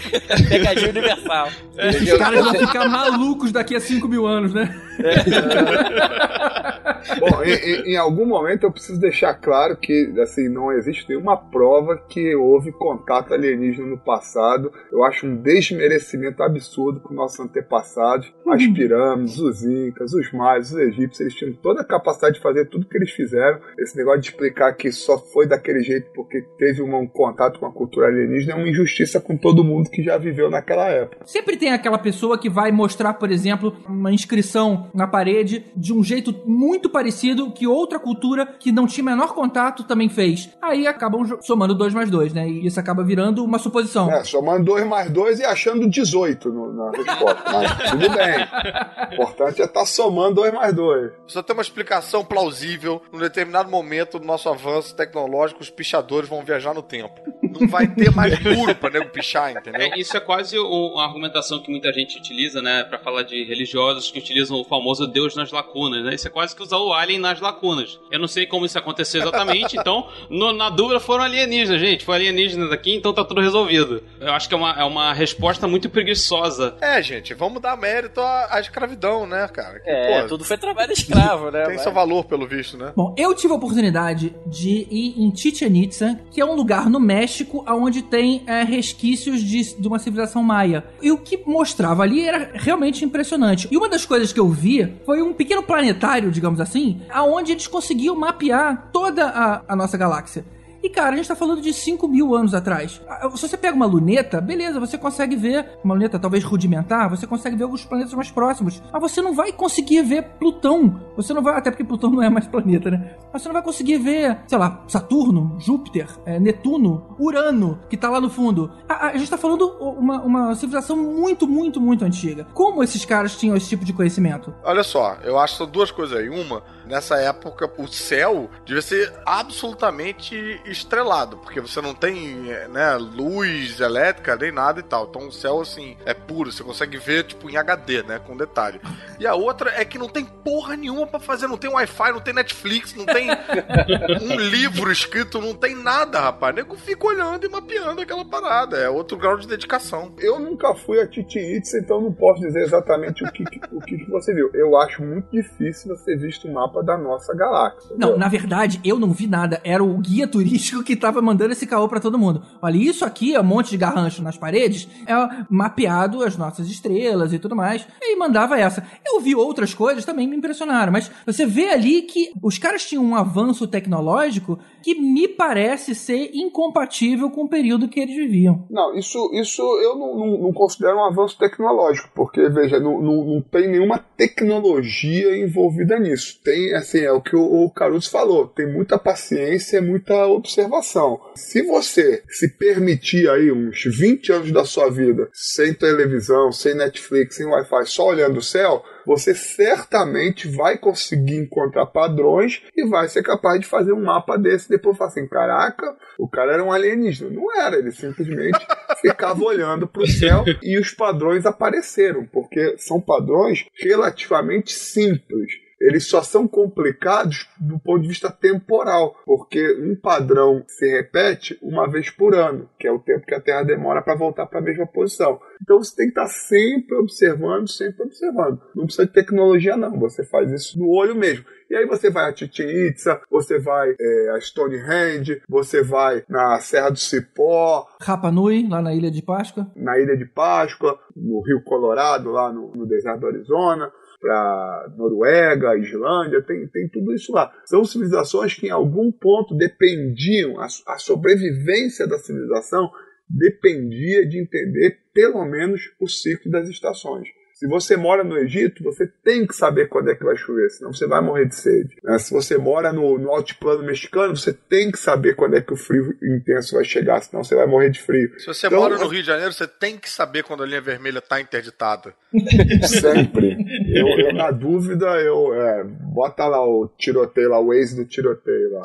Pegadinha universal. Esses caras vão ficar malucos daqui a 5 mil anos, né? Bom, em, em, algum momento eu preciso deixar claro que assim, não existe nenhuma prova que houve contato alienígena no passado. Eu acho um desmerecimento absurdo com nossos antepassados. As uhum. pirâmides, os incas, os maias, os egípcios, eles tinham toda a capacidade de fazer tudo que eles fizeram. Esse negócio de explicar que só foi daquele jeito porque teve um contato com a cultura alienígena é uma injustiça com todo mundo que já viveu naquela época. Sempre tem aquela pessoa que vai mostrar, por exemplo, uma inscrição na parede de um jeito muito parecido que outra cultura que não tinha menor contato também fez. Aí acabam somando 2 mais 2, né? E isso acaba virando uma suposição. É, somando 2 mais 2 e achando 18 no, na resposta. Mas tudo bem. O importante é estar tá somando 2 mais 2. Precisa ter uma explicação plausível. Num determinado momento do nosso avanço tecnológico, os pichadores vão viajar no tempo. Não vai ter mais muro pra nego pichar, entendeu? É, isso é quase uma argumentação que muita gente utiliza, né? Pra falar de religiosos que utilizam o famoso Deus nas lacunas, né? Isso é quase que usar o alien nas lacunas. Eu não sei como isso aconteceu exatamente, então, no, na dúvida foram alienígenas, gente. Foi alienígenas aqui, então tá tudo resolvido. Eu acho que é uma, é uma resposta muito preguiçosa. É, gente, vamos dar mérito à, à escravidão, né, cara? Que, é, pô, tudo foi trabalho escravo, né? Tem mas... seu valor, pelo visto, né? Bom, eu tive a oportunidade de ir em Chichen Itza, que é um lugar no México onde tem é, resquícios de, de uma civilização maia. E o que mostrava ali era realmente impressionante. E uma das coisas que eu vi foi um pequeno planetário, digamos assim, aonde eles conseguiam mapear toda a, a nossa galáxia. E, cara, a gente tá falando de 5 mil anos atrás. Ah, se você pega uma luneta, beleza, você consegue ver, uma luneta talvez rudimentar, você consegue ver alguns planetas mais próximos. Mas você não vai conseguir ver Plutão. Você não vai, até porque Plutão não é mais planeta, né? Mas você não vai conseguir ver, sei lá, Saturno, Júpiter, é, Netuno, Urano, que tá lá no fundo. A, a gente tá falando uma, uma civilização muito, muito, muito antiga. Como esses caras tinham esse tipo de conhecimento? Olha só, eu acho duas coisas aí. Uma, nessa época, o céu devia ser absolutamente estrelado, porque você não tem, né, luz elétrica nem nada e tal. Então o céu, assim, é puro, você consegue ver, tipo, em HD, né, com detalhe. E a outra é que não tem porra nenhuma para fazer, não tem Wi-Fi, não tem Netflix, não tem um livro escrito, não tem nada, rapaz. O nego fica olhando e mapeando aquela parada, é outro grau de dedicação. Eu nunca fui a Titi Itza, então não posso dizer exatamente o que, o que você viu. Eu acho muito difícil você visto o mapa da nossa galáxia. Não, na verdade, eu não vi nada. Era o guia turístico que tava mandando esse caô para todo mundo. Olha, isso aqui é um monte de garrancho nas paredes, é mapeado as nossas estrelas e tudo mais. E mandava essa. Eu vi outras coisas também me impressionaram, mas você vê ali que os caras tinham um avanço tecnológico que me parece ser incompatível com o período que eles viviam. Não, isso, isso eu não, não, não considero um avanço tecnológico, porque, veja, não, não, não, tem nenhuma tecnologia envolvida nisso. Tem, assim, é o que o, o Caruso falou, tem muita paciência, muita observação. Se você se permitir aí uns 20 anos da sua vida sem televisão, sem Netflix, sem Wi-Fi, só olhando o céu, você certamente vai conseguir encontrar padrões e vai ser capaz de fazer um mapa desse depois falar assim: caraca, o cara era um alienígena. Não era, ele simplesmente ficava olhando para o céu e os padrões apareceram, porque são padrões relativamente simples eles só são complicados do ponto de vista temporal, porque um padrão se repete uma vez por ano, que é o tempo que a Terra demora para voltar para a mesma posição. Então você tem que estar sempre observando, sempre observando. Não precisa de tecnologia, não. Você faz isso no olho mesmo. E aí você vai a Chichen Itza, você vai é, a Stonehenge, você vai na Serra do Cipó. Rapa Nui, lá na Ilha de Páscoa. Na Ilha de Páscoa, no Rio Colorado, lá no, no deserto do Arizona para Noruega, Islândia, tem, tem tudo isso lá. São civilizações que em algum ponto dependiam, a, a sobrevivência da civilização dependia de entender pelo menos o ciclo das estações. Se você mora no Egito, você tem que saber quando é que vai chover, senão você vai morrer de sede. Né? Se você mora no, no altiplano mexicano, você tem que saber quando é que o frio intenso vai chegar, senão você vai morrer de frio. Se você Então, mora no Rio de Janeiro, você tem que saber quando a linha vermelha está interditada. Sempre. Eu, eu, na dúvida, eu é, bota lá o tiroteio, lá, o Waze do tiroteio lá.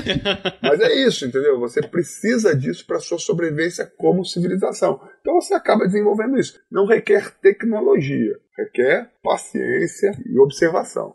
Mas é isso, entendeu? Você precisa disso para sua sobrevivência como civilização. Então você acaba desenvolvendo isso. Não requer tecnologia, requer paciência e observação.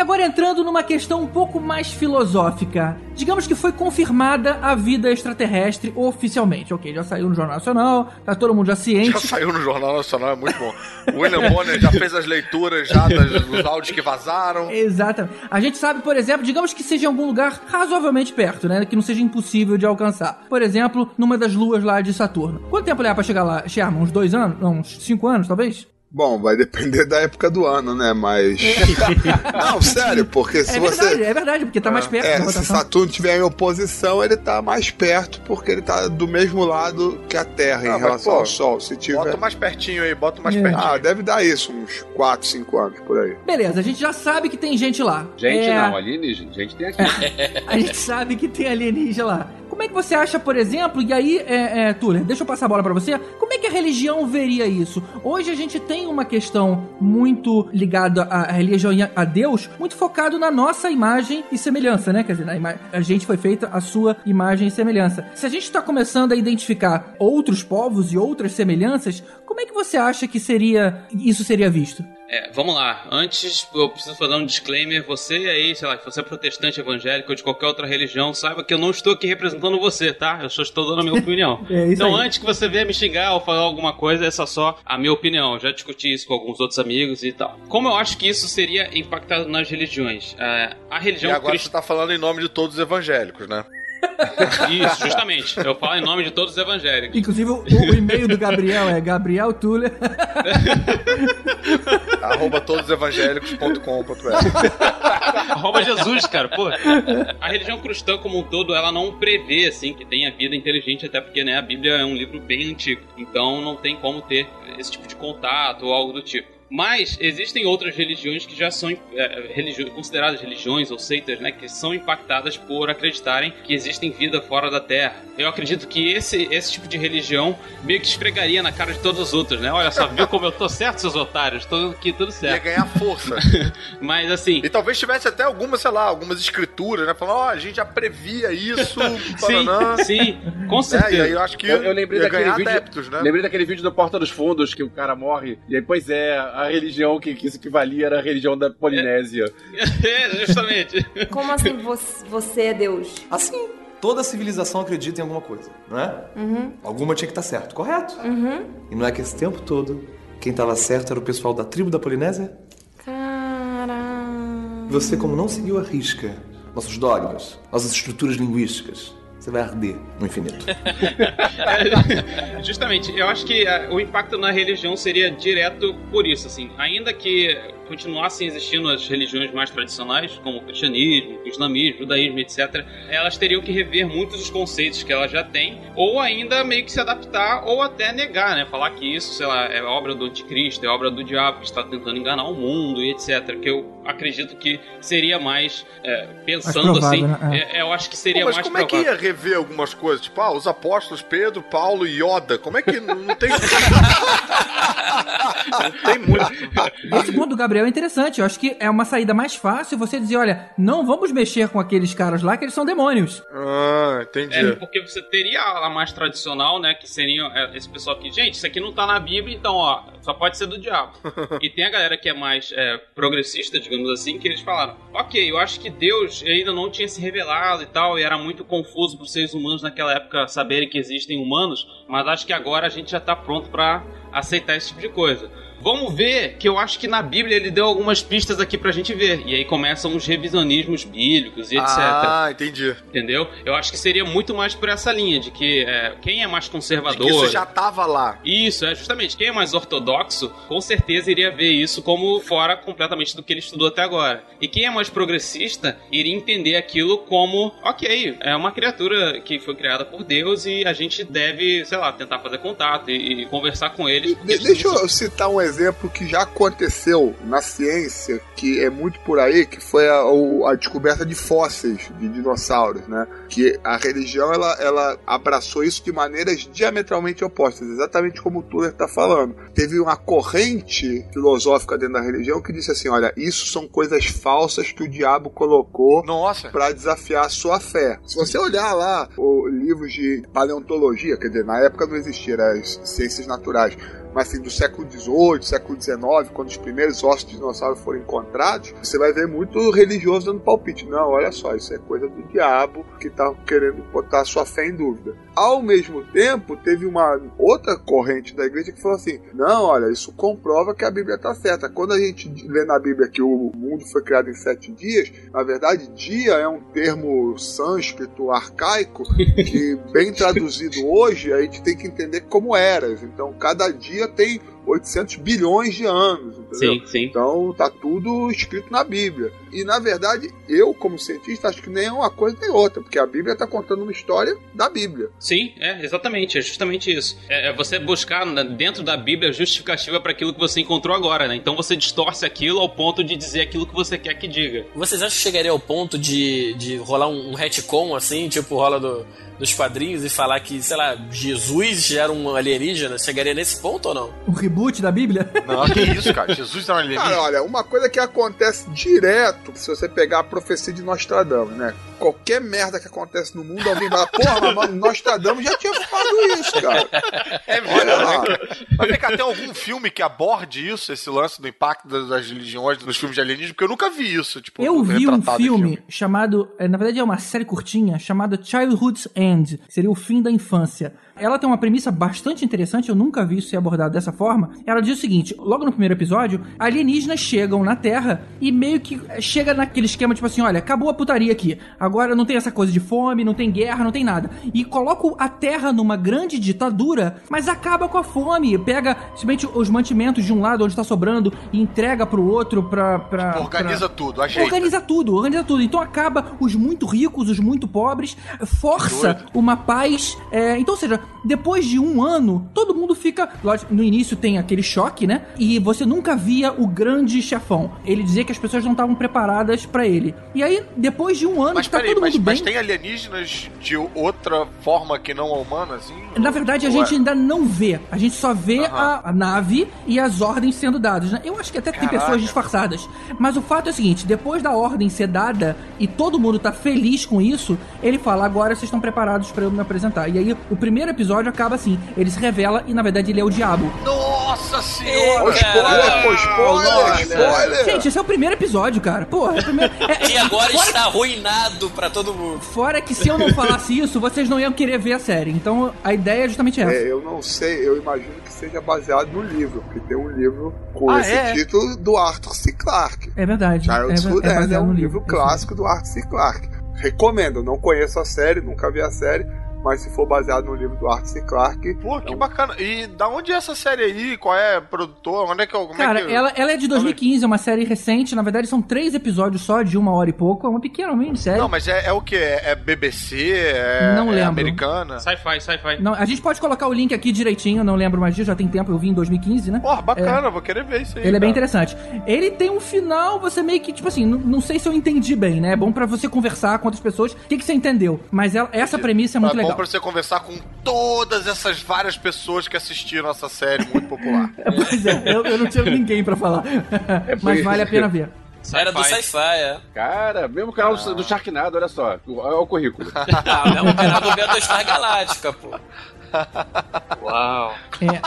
E agora entrando numa questão um pouco mais filosófica. Digamos que foi confirmada a vida extraterrestre oficialmente. Ok, já saiu no Jornal Nacional, tá todo mundo já ciente. Já saiu no Jornal Nacional, é muito bom. O William Bonner já fez as leituras já das- dos áudios que vazaram. Exatamente. A gente sabe, por exemplo, digamos que seja em algum lugar razoavelmente perto, né? Que não seja impossível de alcançar. Por exemplo, numa das luas lá de Saturno. Quanto tempo leva pra chegar lá, Sherman? Uns dois anos? Não, uns cinco anos, talvez? Bom, vai depender da época do ano, né? Mas. Não, sério, porque se é você. verdade, é verdade, porque tá mais perto É, se. Saturno estiver em oposição, ele tá mais perto, porque ele tá do mesmo lado que a Terra Ah, em relação pô, ao Sol. Se tiver. Bota mais pertinho aí, bota mais É. pertinho. Ah, deve dar isso, uns 4, 5 anos por aí. Beleza, a gente já sabe que tem gente lá. Gente, É, não, alienígena. Gente tem aqui. A gente sabe que tem alienígena lá. Como é que você acha, por exemplo, e aí, é, é, Tuller, deixa eu passar a bola pra você, como é que a religião veria isso? Hoje a gente tem uma questão muito ligada à religião e a Deus, muito focado na nossa imagem e semelhança, né? Quer dizer, a gente foi feita a sua imagem e semelhança. Se a gente está começando a identificar outros povos e outras semelhanças, como é que você acha que seria isso seria visto? É, vamos lá. Antes, eu preciso fazer um disclaimer. Você aí, sei lá, se você é protestante, evangélico ou de qualquer outra religião, saiba que eu não estou aqui representando você, tá? Eu só estou dando a minha opinião. É isso então, aí. antes que você venha me xingar ou falar alguma coisa, essa é só a minha opinião. Eu já discuti isso com alguns outros amigos e tal. Como eu acho que isso seria impactado nas religiões? É, a E religião agora cristã. você tá falando em nome de todos os evangélicos, né? Isso, justamente. Eu falo em nome de todos os evangélicos. Inclusive, o, o e-mail do Gabriel é Gabriel Tuller. Arroba todosevangélicos.com.br Arroba Jesus, cara, pô. A religião cristã como um todo, ela não prevê, assim, que tenha vida inteligente, até porque, né, a Bíblia é um livro bem antigo. Então não tem como ter esse tipo de contato ou algo do tipo. Mas existem outras religiões que já são é, religi consideradas religiões ou seitas, né, que são impactadas por acreditarem que existem vida fora da Terra. Eu acredito que esse, esse tipo de religião meio que esfregaria na cara de todas as outras, né? Olha só, viu como eu tô certo, seus otários? Tô aqui tudo Ia certo. ganhar força. Mas assim, E talvez tivesse até algumas, sei lá, algumas escrituras, né? Falando, ó, a gente já previa isso, sim, paranã. sim, com Né? certeza. E aí eu acho que Eu, eu lembrei ia daquele vídeo. adeptos, né? Lembrei daquele vídeo do Porta dos Fundos que o cara morre. E aí, pois é, a religião que, que isso equivalia era a religião da Polinésia. É, justamente. Como assim você, você é Deus? Assim, toda civilização acredita em alguma coisa, não é? Uhum. Alguma tinha que estar certo, correto? Uhum. E não é que esse tempo todo quem estava certo era o pessoal da tribo da Polinésia? Caramba. Você, como não seguiu a risca nossos dogmas, nossas estruturas linguísticas, você vai arder no infinito. É, justamente, eu acho que ah, o impacto na religião seria direto por isso, assim. Ainda que continuassem existindo as religiões mais tradicionais, como o cristianismo, o islamismo, o judaísmo, etc., elas teriam que rever muitos dos conceitos que elas já têm, ou ainda meio que se adaptar, ou até negar, né? Falar que isso, sei lá, é obra do anticristo, é obra do diabo que está tentando enganar o mundo e etc. Que eu acredito que seria mais, é, pensando provável, assim, né? é, eu acho que seria Pô, mas mais como é que provável. ia rever algumas coisas? Tipo, ah, os apóstolos Pedro, Paulo e Yoda. Como é que não tem. não tem muito. Esse ponto do Gabriel é interessante. Eu acho que é uma saída mais fácil você dizer, olha, não vamos mexer com aqueles caras lá que eles são demônios. Ah, entendi. É, porque você teria a mais tradicional, né? Que seria é, esse pessoal que, gente, isso aqui não tá na Bíblia, então, ó, Só pode ser do diabo. e tem a galera que é mais é, progressista, digamos assim, que eles falaram: ok, eu acho que Deus ainda não tinha se revelado e tal, e era muito confuso os seres humanos naquela época saberem que existem humanos, mas acho que agora a gente já tá pronto para aceitar esse tipo de coisa. Vamos ver que eu acho que na Bíblia ele deu algumas pistas aqui pra gente ver. E aí começam os revisionismos bíblicos e etc. Ah, entendi. Entendeu? Eu acho que seria muito mais por essa linha de que é, quem é mais conservador. De que isso já tava lá. Isso, é justamente. Quem é mais ortodoxo, com certeza iria ver isso como fora completamente do que ele estudou até agora. E quem é mais progressista iria entender aquilo como, ok, é uma criatura que foi criada por Deus e a gente deve, sei lá, tentar fazer contato e, e conversar com eles. De- deixa eu citar um exemplo que já aconteceu na ciência, que é muito por aí, que foi a, a descoberta de fósseis de dinossauros, né? Que a religião ela, ela abraçou isso de maneiras diametralmente opostas, exatamente como o Tuller está falando. Teve uma corrente filosófica dentro da religião que disse assim: olha, isso são coisas falsas que o diabo colocou para desafiar a sua fé. Se você olhar lá os livros de paleontologia, quer dizer, na época não existiam as ciências naturais, mas assim, do século XVIII, século XIX, quando os primeiros ossos de dinossauro foram encontrados, você vai ver muito religioso dando palpite. Não, olha só, isso é coisa do diabo que está querendo botar sua fé em dúvida. Ao mesmo tempo, teve uma outra corrente da igreja que falou assim: não, olha, isso comprova que a Bíblia está certa. Quando a gente lê na Bíblia que o mundo foi criado em sete dias, na verdade, dia é um termo sânscrito arcaico que, bem traduzido hoje, a gente tem que entender como eras. Então, cada dia tem 800 bilhões de anos, entendeu? Sim, sim. Então tá tudo escrito na Bíblia. E na verdade, eu, como cientista, acho que nem é uma coisa nem outra, porque a Bíblia está contando uma história da Bíblia. Sim, é, exatamente, é justamente isso. É, é você buscar dentro da Bíblia justificativa para aquilo que você encontrou agora, né? Então você distorce aquilo ao ponto de dizer aquilo que você quer que diga. Vocês acham que chegaria ao ponto de, de rolar um, um retcon assim, tipo rola do, dos quadrinhos e falar que, sei lá, Jesus já era um alienígena? Chegaria nesse ponto ou não? O reboot da Bíblia? Não, que isso, cara. Jesus é um alienígena. Cara, olha, uma coisa que acontece direto, se você pegar a profecia de Nostradamus, né? Qualquer merda que acontece no mundo, alguém vai, porra, mas Nostradamus já tinha falado isso, cara. É mesmo, Olha lá. Mas vem cá, tem algum filme que aborde isso, esse lance do impacto das, religiões nos filmes de alienígena? Porque eu nunca vi isso, tipo, Eu vi um em filme, chamado. é, Na verdade, é uma série curtinha chamada Childhood's End, que seria o fim da infância. Ela tem uma premissa bastante interessante, eu nunca vi isso ser abordado dessa forma. Ela diz o seguinte: logo no primeiro episódio, alienígenas chegam na Terra e meio que chega naquele esquema tipo assim: olha, acabou a putaria aqui. Agora não tem essa coisa de fome, não tem guerra, não tem nada. E coloca a Terra numa grande ditadura, mas acaba com a fome. Pega simplesmente os mantimentos de um lado onde tá sobrando e entrega pro outro pra. pra Organiza pra- tudo, ajeita. Organiza tudo, organiza tudo. Então acaba os muito ricos, os muito pobres, força uma paz. é, então, ou seja, depois de um ano, todo mundo fica. No início tem aquele choque, né? E você nunca via o grande chefão. Ele dizia que as pessoas não estavam preparadas pra ele. E aí, depois de um ano, Mas tá peraí, todo mas, mundo bem. mas tem alienígenas de outra forma que não a humana, assim? Na verdade, a gente é? ainda não vê. A gente só vê Aham. a, a nave e as ordens sendo dadas, né? Eu acho que até tem Caraca. pessoas disfarçadas. Mas o fato é o seguinte: depois da ordem ser dada e todo mundo tá feliz com isso, ele fala: agora vocês estão preparados pra eu me apresentar. E aí, o primeiro episódio acaba assim: ele se revela e na verdade ele é o diabo. Nossa senhora! Ô, spoiler, pô, spoiler, spoiler. Gente, esse é o primeiro episódio, cara. Porra, é o primeiro. é- E agora fora, está arruinado pra todo mundo. fora que se eu não falasse isso, vocês não iam querer ver a série. Então a ideia é justamente essa. É, eu não sei, eu imagino que seja baseado no livro, porque tem um livro com Ah, esse é? título do Arthur C. Clarke. É verdade. Child's é, Good é End é, baseado um livro eu clássico do Arthur C. Clarke. Recomendo, não conheço a série, nunca vi a série, mas se for baseado no livro do Arthur C. Clarke, Pô, que bacana. E da onde é essa série aí? Qual é a produtora? Onde é que eu. Como Cara, é que... ela, ela é de 2015, é uma série recente. Na verdade, são três episódios só, de uma hora e pouco. É uma pequena minissérie. Não, mas é, é o que? É, é BBC? É, Não é lembro. americana? Sci-fi, sci-fi. Não, a gente pode colocar o link aqui direitinho, não lembro mais disso, já tem tempo, eu vi em 2015, né? Porra, bacana, vou querer ver isso aí. Ele é bem cara. interessante. Ele tem um final, você meio que, tipo assim, não, não sei se eu entendi bem, né? É bom pra você conversar com outras pessoas. O que, que você entendeu? Mas ela- essa premissa é muito é legal. Bom pra você conversar com todas essas várias pessoas que assistiram essa série muito popular. Pois é, eu, eu não tinha ninguém pra falar. Mas isso. vale a pena ver. Era do Sci-fi. é. Cara, mesmo canal do- do Sharknado, olha só. Olha o currículo. Ah, é um canal do Battlestar Galáctica, pô. Uau. É,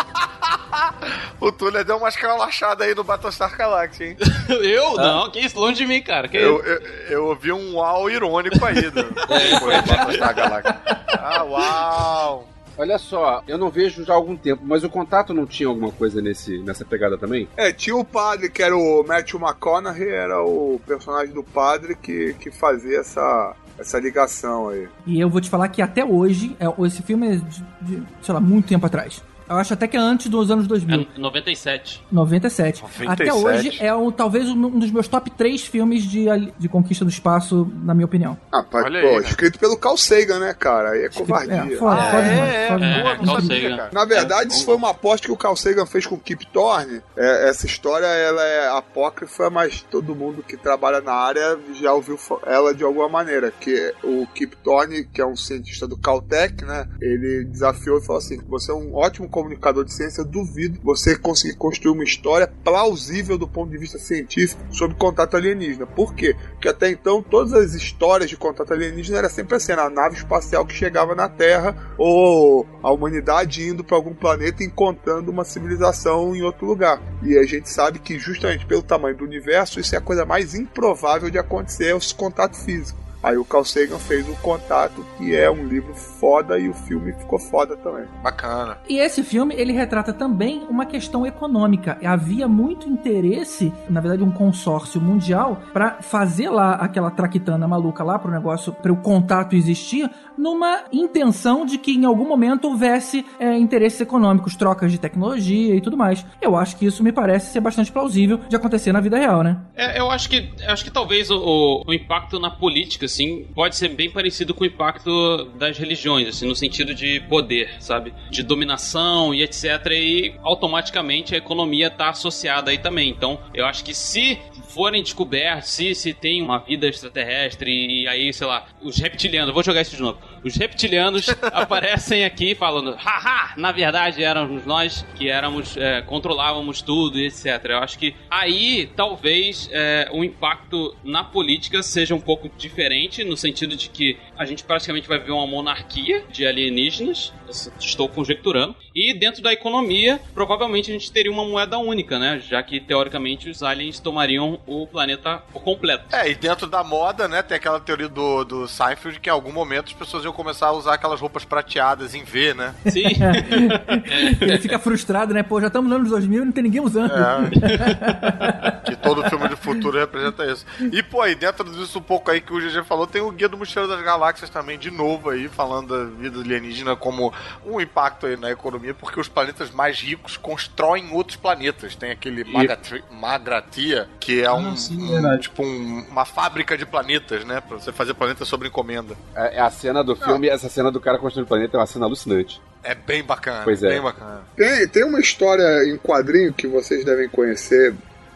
o Túlio deu umas calachada aí no Battlestar Galactica, hein? eu? Não, que isso? Longe de mim, cara. Que eu, eu, eu ouvi um uau irônico aí do, do Battlestar Galactica. Ah, uau! Olha só, eu não vejo já há algum tempo, mas o contato não tinha alguma coisa nesse, nessa pegada também? É, tinha o padre, que era o Matthew McConaughey, era o personagem do padre que, que fazia essa, essa ligação aí. E eu vou te falar que até hoje, é, esse filme é de, de, sei lá, muito tempo atrás. Eu acho até que é antes dos anos 2000. É 97. 97. 97. Até hoje é o, talvez um dos meus top 3 filmes de, de conquista do espaço, na minha opinião. Ah, pai, Olha pô, aí, escrito pelo Carl Sagan, né, cara? Aí é covardia. É, foda, Ah, foda é, demais, é, foda é, sabia, Sagan. cara. Na verdade, isso foi uma aposta que o Carl Sagan fez com o Kip Thorne. É, essa história ela é apócrifa, mas todo mundo que trabalha na área já ouviu ela de alguma maneira. Que o Kip Thorne, que é um cientista do Caltech, né? Ele desafiou e falou assim: você é um ótimo comunicador de ciência, duvido você conseguir construir uma história plausível do ponto de vista científico sobre contato alienígena. Por quê? Porque até então todas as histórias de contato alienígena era sempre assim: a nave espacial que chegava na Terra ou a humanidade indo para algum planeta e encontrando uma civilização em outro lugar. E a gente sabe que justamente pelo tamanho do universo, isso é a coisa mais improvável de acontecer, é o contato físico. Aí o Carl Sagan fez o Contato, que é um livro foda e o filme ficou foda também. Bacana. E esse filme, ele retrata também uma questão econômica. Havia muito interesse, na verdade, um consórcio mundial para fazer lá aquela traquitana maluca lá pro negócio, para o contato existir, numa intenção de que em algum momento houvesse é, interesses econômicos, trocas de tecnologia e tudo mais. Eu acho que isso me parece ser bastante plausível de acontecer na vida real, né? É, eu acho que eu acho que talvez o, o- o impacto na política, assim, pode ser bem parecido com o impacto das religiões, assim, no sentido de poder, sabe? De dominação e etc. E automaticamente a economia está associada aí também. Então, eu acho que se forem descobertos, se, se tem uma vida extraterrestre e aí, sei lá, os reptilianos, vou jogar isso de novo. Os reptilianos aparecem aqui falando, haha, na verdade éramos nós que éramos, é, controlávamos tudo e etc. Eu acho que aí talvez é, o impacto na política seja um pouco diferente, no sentido de que a gente praticamente vai ver uma monarquia de alienígenas, estou conjecturando, e dentro da economia, provavelmente a gente teria uma moeda única, né? Já que teoricamente os aliens tomariam o planeta por completo. É, e dentro da moda, né, tem aquela teoria do, do Seinfeld que em algum momento as pessoas iam começar a usar aquelas roupas prateadas em V, né? Sim. Ele fica frustrado, né? Pô, já estamos nos anos 2000 e não tem ninguém usando. É. que todo filme de futuro representa isso. E, pô, aí dentro disso um pouco aí que o GG falou, tem o Guia do Mochileiro das Galáxias também, de novo aí, falando da vida alienígena como um impacto aí na economia, porque os planetas mais ricos constroem outros planetas. Tem aquele Magatri- Magratia, que é um, um- tipo um- uma fábrica de planetas, né? Pra você fazer planeta sobre encomenda. É, é a cena do filme, essa cena do cara construindo o planeta é uma cena alucinante. É bem bacana. Pois é. Bem bacana. Tem, tem uma história em quadrinho que vocês devem conhecer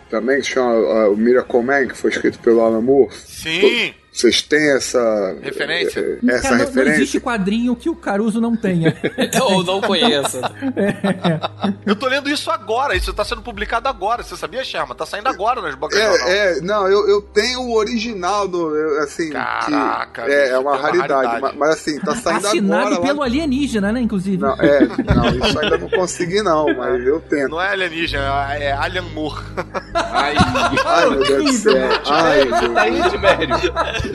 também, que se chama uh, o Miracle Man, que foi escrito pelo Alan Moore. Sim! Vocês têm essa Referência? eh, Essa Cara, não, não referência? existe quadrinho que o Caruso não tenha. Ou não conheço. Eu tô lendo isso agora, isso tá sendo publicado agora. Você sabia, Sherma? Tá saindo agora nas bancas. É, é, não, eu, eu tenho o original do, eu, assim, Caraca, que é, bicho, é uma tem uma raridade, raridade. Mas, mas, assim, tá saindo Assinado agora pelo lá... alienígena, né, inclusive. Não, é, não, isso ainda não consegui não, mas eu tento. Não é alienígena, é Alien Moore. Ai, Ai, meu Deus do céu. Ai, meu Deus. tá aí, Tibério.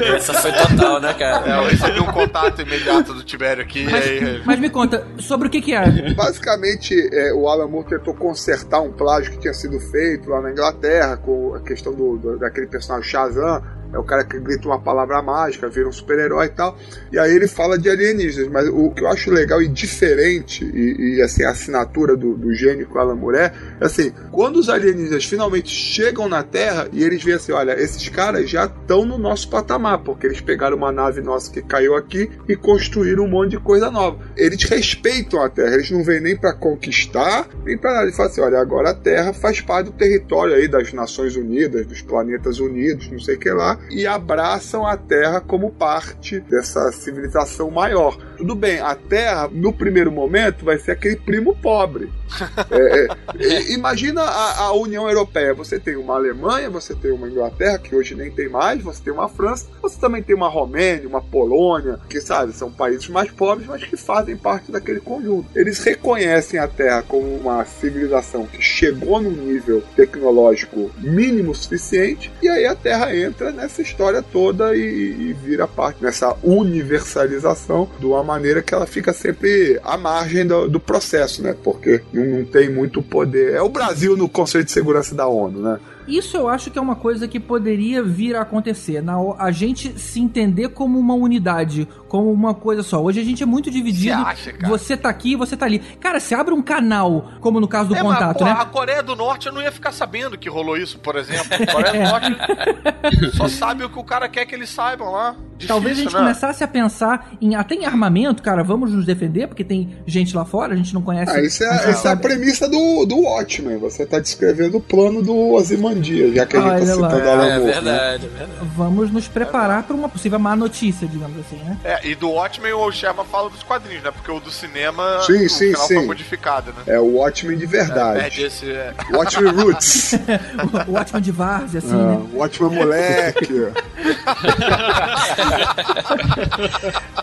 Essa foi total, né, cara? É, eu recebi um contato imediato do Tibério aqui. Mas, e aí, mas me conta, sobre o que que é? Basicamente, é, o Alan Moore tentou consertar um plágio que tinha sido feito lá na Inglaterra, com a questão do, do- daquele personagem Shazam. É o cara que grita uma palavra mágica, vira um super-herói e tal. E aí ele fala de alienígenas. Mas o que eu acho legal e diferente, e, e, assim, a assinatura do, do gênio o Alan Moore é, é assim, quando os alienígenas finalmente chegam na Terra e eles veem assim, olha, esses caras já estão no nosso patamar, porque eles pegaram uma nave nossa que caiu aqui e construíram um monte de coisa nova. Eles respeitam a Terra, eles não vêm nem para conquistar, nem para nada. Eles falam assim, olha, agora a Terra faz parte do território aí das Nações Unidas, dos planetas unidos, não sei o que lá, e abraçam a Terra como parte dessa civilização maior. Tudo bem, a Terra, no primeiro momento, vai ser aquele primo pobre. É, é, imagina a, a, União Europeia. Você tem uma Alemanha, você tem uma Inglaterra, que hoje nem tem mais, você tem uma França, você também tem uma Romênia, uma Polônia, que sabe, são países mais pobres, mas que fazem parte daquele conjunto. Eles reconhecem a Terra como uma civilização que chegou num nível tecnológico mínimo suficiente, e aí a Terra entra nessa história toda e, e vira parte nessa universalização de uma maneira que ela fica sempre à margem do, do processo, né? Porque não, não tem muito poder. É o Brasil no Conselho de Segurança da ONU, né? Isso eu acho que é uma coisa que poderia vir a acontecer. Na, a gente se entender como uma unidade, como uma coisa só. Hoje a gente é muito dividido. Você, acha, você tá aqui, você tá ali. Cara, se abre um canal, como no caso do é, contato, mas, né? A Coreia do Norte eu não ia ficar sabendo que rolou isso, por exemplo. A Coreia do Norte só sabe o que o cara quer que eles saibam lá. Difícil, Talvez a gente né? começasse a pensar em até em armamento, cara, vamos nos defender, porque tem gente lá fora, a gente não conhece. Ah, isso é, essa é a premissa do, do Watchmen. Você tá descrevendo o plano do Ozymandias, já que a gente tá citando Alan é, Moore, verdade, né? é verdade. Vamos nos preparar é para uma possível má notícia, digamos assim, né? É, e do Watchmen o Sherman fala dos quadrinhos, né? Porque o do cinema sim, sim, final sim. foi modificado, né? É o Watchmen de verdade. É, esse, é. Watchmen Roots. o Watchmen de Várzea, assim, ah, né? Watchmen moleque.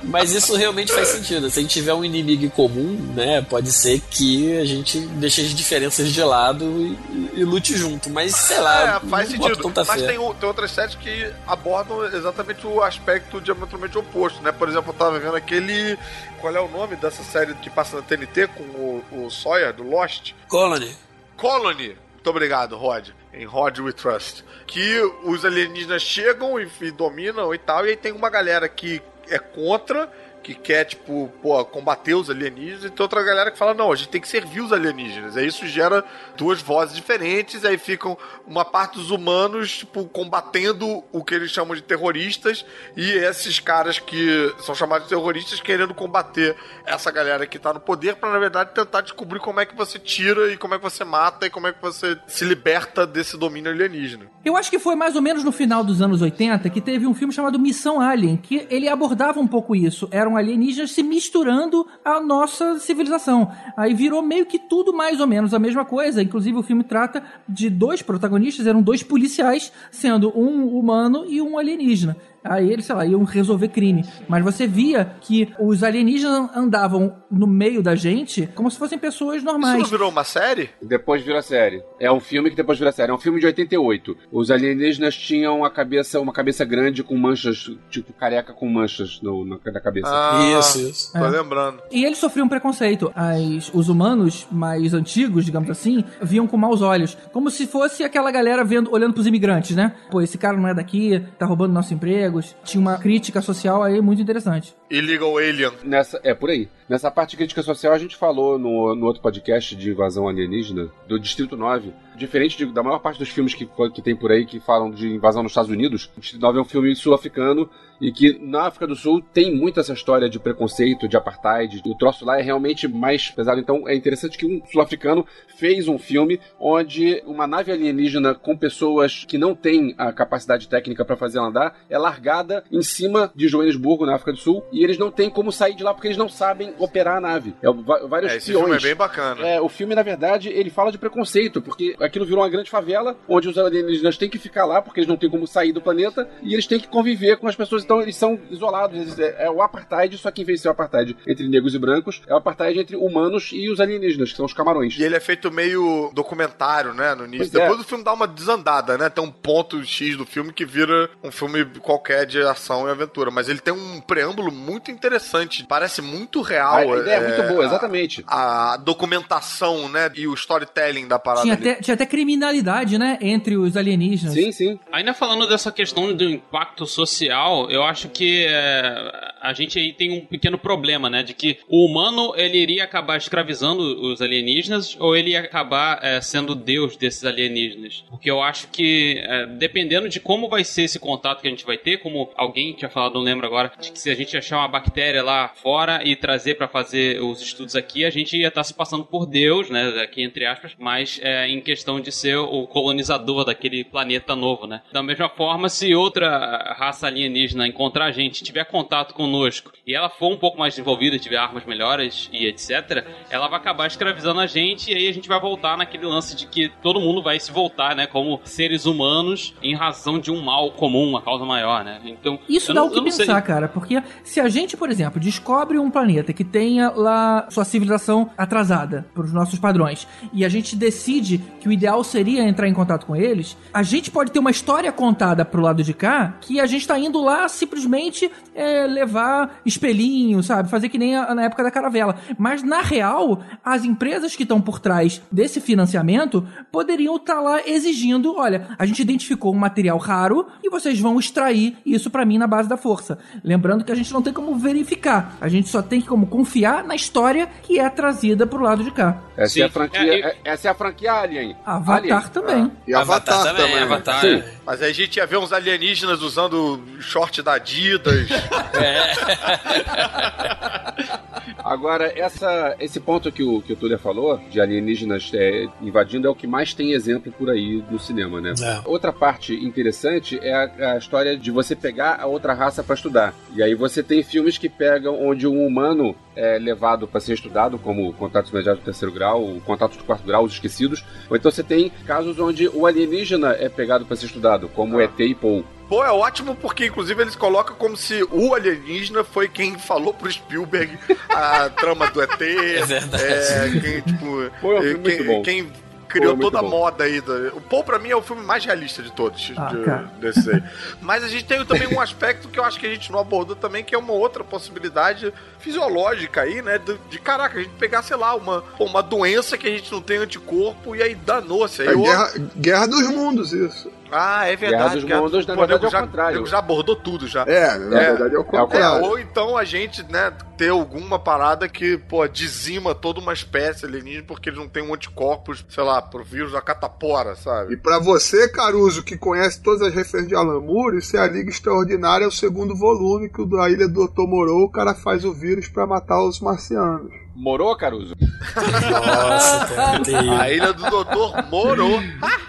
Mas isso realmente faz sentido. Se a gente tiver um inimigo comum, né? Pode ser que a gente deixe as diferenças de lado e, e lute junto. Mas, sei lá, é, faz sentido. Mas tem, tem, outras séries que abordam exatamente o aspecto diametralmente oposto, né? Por exemplo, eu tava vendo aquele. Qual é o nome dessa série que passa na TNT com o, o Sawyer, do Lost? Colony. Colony. Muito obrigado, Rod. Em Rod We Trust. Que os alienígenas chegam e, e dominam e tal, e aí tem uma galera que é contra que quer, tipo, pô, combater os alienígenas, e tem outra galera que fala, não, a gente tem que servir os alienígenas. Aí isso gera duas vozes diferentes, aí ficam uma parte dos humanos, tipo, combatendo o que eles chamam de terroristas, e esses caras que são chamados de terroristas querendo combater essa galera que tá no poder, para na verdade tentar descobrir como é que você tira e como é que você mata e como é que você se liberta desse domínio alienígena. Eu acho que foi mais ou menos no final dos anos 80 que teve um filme chamado Missão Alien, que ele abordava um pouco isso. Eram alienígenas se misturando à nossa civilização. Aí virou meio que tudo mais ou menos a mesma coisa. Inclusive o filme trata de dois protagonistas, eram dois policiais, sendo um humano e um alienígena. Aí eles, sei lá, iam resolver crime. Mas você via que os alienígenas andavam no meio da gente como se fossem pessoas normais. Isso não virou uma série? Depois virou série. É um filme que depois virou série. É um filme de 88. Os alienígenas tinham a cabeça, uma cabeça grande com manchas, tipo careca com manchas no, na, na cabeça. Ah, isso, isso. Tô é. lembrando. E eles sofriam preconceito. As, os humanos mais antigos, digamos assim, viam com maus olhos. Como se fosse aquela galera vendo, olhando pros imigrantes, né? Pô, esse cara não é daqui, tá roubando nosso emprego Tinha uma crítica social aí muito interessante. Illegal Alien. Nessa, é, por aí. Nessa parte de crítica social, a gente falou no, no outro podcast de invasão alienígena, do Distrito 9. Diferente de, da maior parte dos filmes que, que tem por aí que falam de invasão nos Estados Unidos, o Distrito 9 é um filme sul-africano e que na África do Sul tem muito essa história de preconceito, de apartheid. O troço lá é realmente mais pesado. Então é interessante que um sul-africano fez um filme onde uma nave alienígena com pessoas que não têm a capacidade técnica para fazer andar é largada em cima de Joanesburgo, na África do Sul, e eles não têm como sair de lá porque eles não sabem operar a nave. É vários é, esse filme é bem bacana. É, o filme, na verdade, ele fala de preconceito, porque aquilo virou uma grande favela, onde os alienígenas têm que ficar lá porque eles não têm como sair do planeta, e eles têm que conviver com as pessoas então eles são isolados. É, é o apartheid, só quem venceu o apartheid entre negros e brancos é o apartheid entre humanos e os alienígenas, que são os camarões. E ele é feito meio documentário, né, no início. Pois é. Depois é. o filme dá uma desandada, né? Tem um ponto X do filme que vira um filme qualquer de ação e aventura. Mas ele tem um preâmbulo muito interessante. Parece muito real. A ideia é, é muito boa, exatamente. A, a, documentação, né? E o storytelling da parada. Tinha até, tinha até criminalidade, né? Entre os alienígenas. Sim, sim. Ainda falando dessa questão do impacto social, eu acho que é, a gente aí tem um pequeno problema, né? De que o humano ele iria acabar escravizando os alienígenas ou ele ia acabar é, sendo deus desses alienígenas. Porque eu acho que, é, dependendo de como vai ser esse contato que a gente vai ter, como alguém tinha falado, não lembro agora, de que se a gente achar uma bactéria lá fora e trazer para fazer os estudos aqui, a gente ia estar tá se passando por Deus, né? Aqui entre aspas, mas é, em questão de ser o colonizador daquele planeta novo, né? Da mesma forma, se outra raça alienígena encontrar a gente, tiver contato conosco e ela for um pouco mais desenvolvida, tiver armas melhores e etc., ela vai acabar escravizando a gente e aí a gente vai voltar naquele lance de que todo mundo vai se voltar, né? Como seres humanos em razão de um mal comum, uma causa maior, né? Então. Isso dá o que pensar, sei. cara, porque se a gente, por exemplo, descobre um planeta que tenha lá sua civilização atrasada para os nossos padrões e a gente decide que o ideal seria entrar em contato com eles, a gente pode ter uma história contada pro lado de cá que a gente tá indo lá simplesmente é, levar espelhinho, sabe? Fazer que nem a, na época da caravela. Mas na real, as empresas que estão por trás desse financiamento poderiam estar tá lá exigindo: olha, a gente identificou um material raro e vocês vão extrair isso para mim na base da força. Lembrando que a gente não tem como verificar, a gente só tem como confiar na história que é trazida pro lado de cá. Essa Sim. é a franquia, é, é, essa é a franquia Alien. Avatar Alien. também. Ah. E Avatar, Avatar também. também. Avatar. Sim. Mas aí a gente ia ver uns alienígenas usando short da Adidas. é. Agora, essa, esse ponto que o, que o Túlia falou, de alienígenas é, invadindo, é o que mais tem exemplo por aí no cinema, né? É. Outra parte interessante é a, a, história de você pegar a outra raça para estudar. E aí você tem filmes que pegam onde um humano é levado para ser estudado, como contatos imediatos do terceiro grau, contatos do quarto grau, os esquecidos. Ou então você tem casos onde o alienígena é pegado para ser estudado, como ah. ET e Paul. Pô, é ótimo porque, inclusive, eles colocam como se o alienígena foi quem falou pro Spielberg a trama do ET. É verdade. É, quem, tipo, Pô, é um quem, quem criou Pô, toda a moda aí. Do... O Paul, pra mim, é o filme mais realista de todos. Ah, de, desse aí. Mas a gente tem também um aspecto que eu acho que a gente não abordou também, que é uma outra possibilidade fisiológica aí, né? De, de caraca, a gente pegar, sei lá, uma, uma doença que a gente não tem anticorpo e aí danou-se. É guerra, guerra dos mundos, isso. Ah, é verdade. Guerra dos mundos, na verdade, é o já, contrário. já abordou tudo já. É, na é, verdade é o contrário. É, ou então a gente, né, ter alguma parada que, pô, dizima toda uma espécie alienígena porque eles não têm um anticorpos, sei lá, pro vírus da catapora, sabe? E para você, Caruso, que conhece todas as referências de Alan Moore, isso é a Liga Extraordinária, é o segundo volume que o da Ilha do Dr. Moreau, o cara faz o vírus para matar os marcianos. Morou, Caruso? Nossa. A ilha do doutor morou.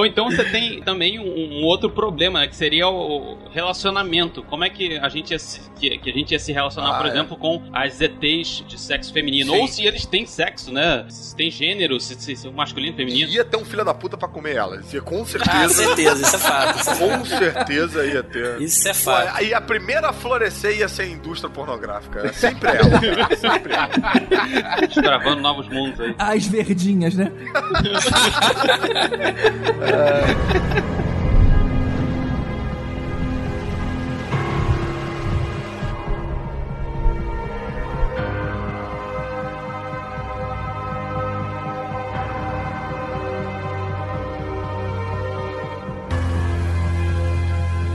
Ou então você tem também um, um, outro problema, né, que seria o relacionamento. Como é que a gente ia se, que, que a gente ia se relacionar, ah, por é. exemplo, com as ETs de sexo feminino? Sim. Ou se eles têm sexo, né? Se tem gênero, se, se, se masculino, feminino. Ia ter um filho da puta pra comer elas. Ia com certeza. Ah, certeza, isso é fato. Isso é com certeza ia ter. Isso é fato. Aí a primeira a florescer ia ser a indústria pornográfica. É sempre ela. sempre ela. Desbravando novos mundos aí. As verdinhas, né?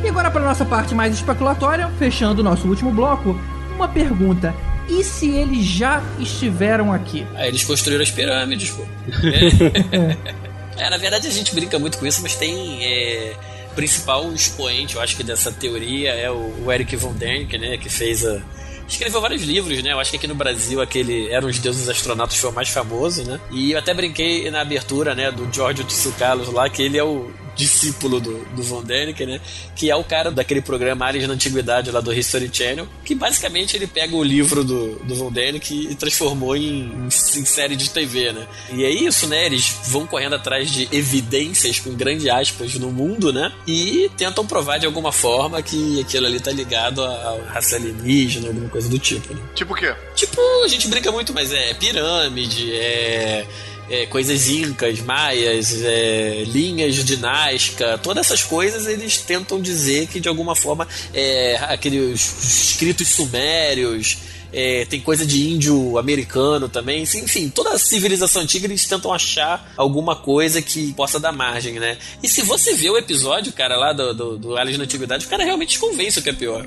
E agora para nossa parte mais especulatória, fechando o nosso último bloco, uma pergunta: e se eles já estiveram aqui? Aí eles construíram as pirâmides, pô. É, na verdade a gente brinca muito com isso, mas tem. É, principal expoente, eu acho que dessa teoria é o, Eric von Däniken, né, que fez a, escreveu vários livros, né? Eu acho que aqui no Brasil aquele Eram os Deuses Astronautas foi o mais famoso, né? E eu até brinquei na abertura, né, do Giorgio Tsoukalos lá, que ele é o discípulo do, do Von Däniken, né? Que é o cara daquele programa Ares na Antiguidade lá do History Channel, que basicamente ele pega o livro do, do Von Däniken e transformou em, em, em, série de TV, né? E é isso, né? Eles vão correndo atrás de evidências, com grandes aspas, no mundo, né? E tentam provar de alguma forma que aquilo ali tá ligado à raça alienígena, alguma coisa do tipo, né? Tipo o quê? Tipo, a gente brinca muito, mas é pirâmide, é é, coisas incas, maias, é, linhas de Nazca, todas essas coisas eles tentam dizer que de alguma forma é, aqueles escritos sumérios é, tem coisa de índio americano também. Enfim, toda a civilização antiga eles tentam achar alguma coisa que possa dar margem, né? E se você vê o episódio, cara, lá do, do, do Aliens na Antiguidade, o cara realmente convence o que é pior.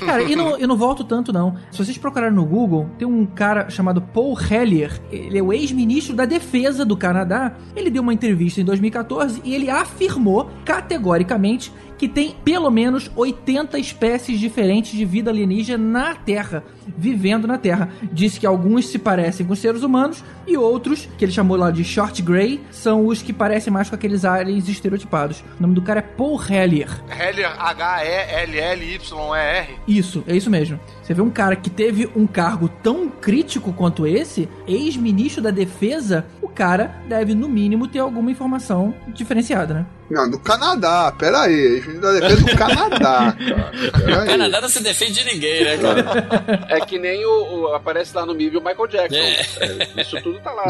Cara, e não, eu não volto tanto, não. Se vocês procurarem no Google, tem um cara chamado Paul Hellier. Ele é o ex-ministro da Defesa do Canadá. Ele deu uma entrevista em 2014 e ele afirmou categoricamente que tem pelo menos 80 espécies diferentes de vida alienígena na Terra, vivendo na Terra. Disse que alguns se parecem com seres humanos e outros, que ele chamou lá de short grey, são os que parecem mais com aqueles aliens estereotipados. O nome do cara é Paul Hellier. Hellier, H-E-L-L-Y-E-R. Isso, é isso mesmo. Você vê um cara que teve um cargo tão crítico quanto esse, ex-ministro da Defesa, cara deve, no mínimo, ter alguma informação diferenciada, né? Não, do Canadá, pera aí. Da Defesa do Canadá, cara. O. Canadá não se defende de ninguém, né, cara? É que nem o, o- aparece lá no MIB o Michael Jackson. É, Isso tudo tá lá.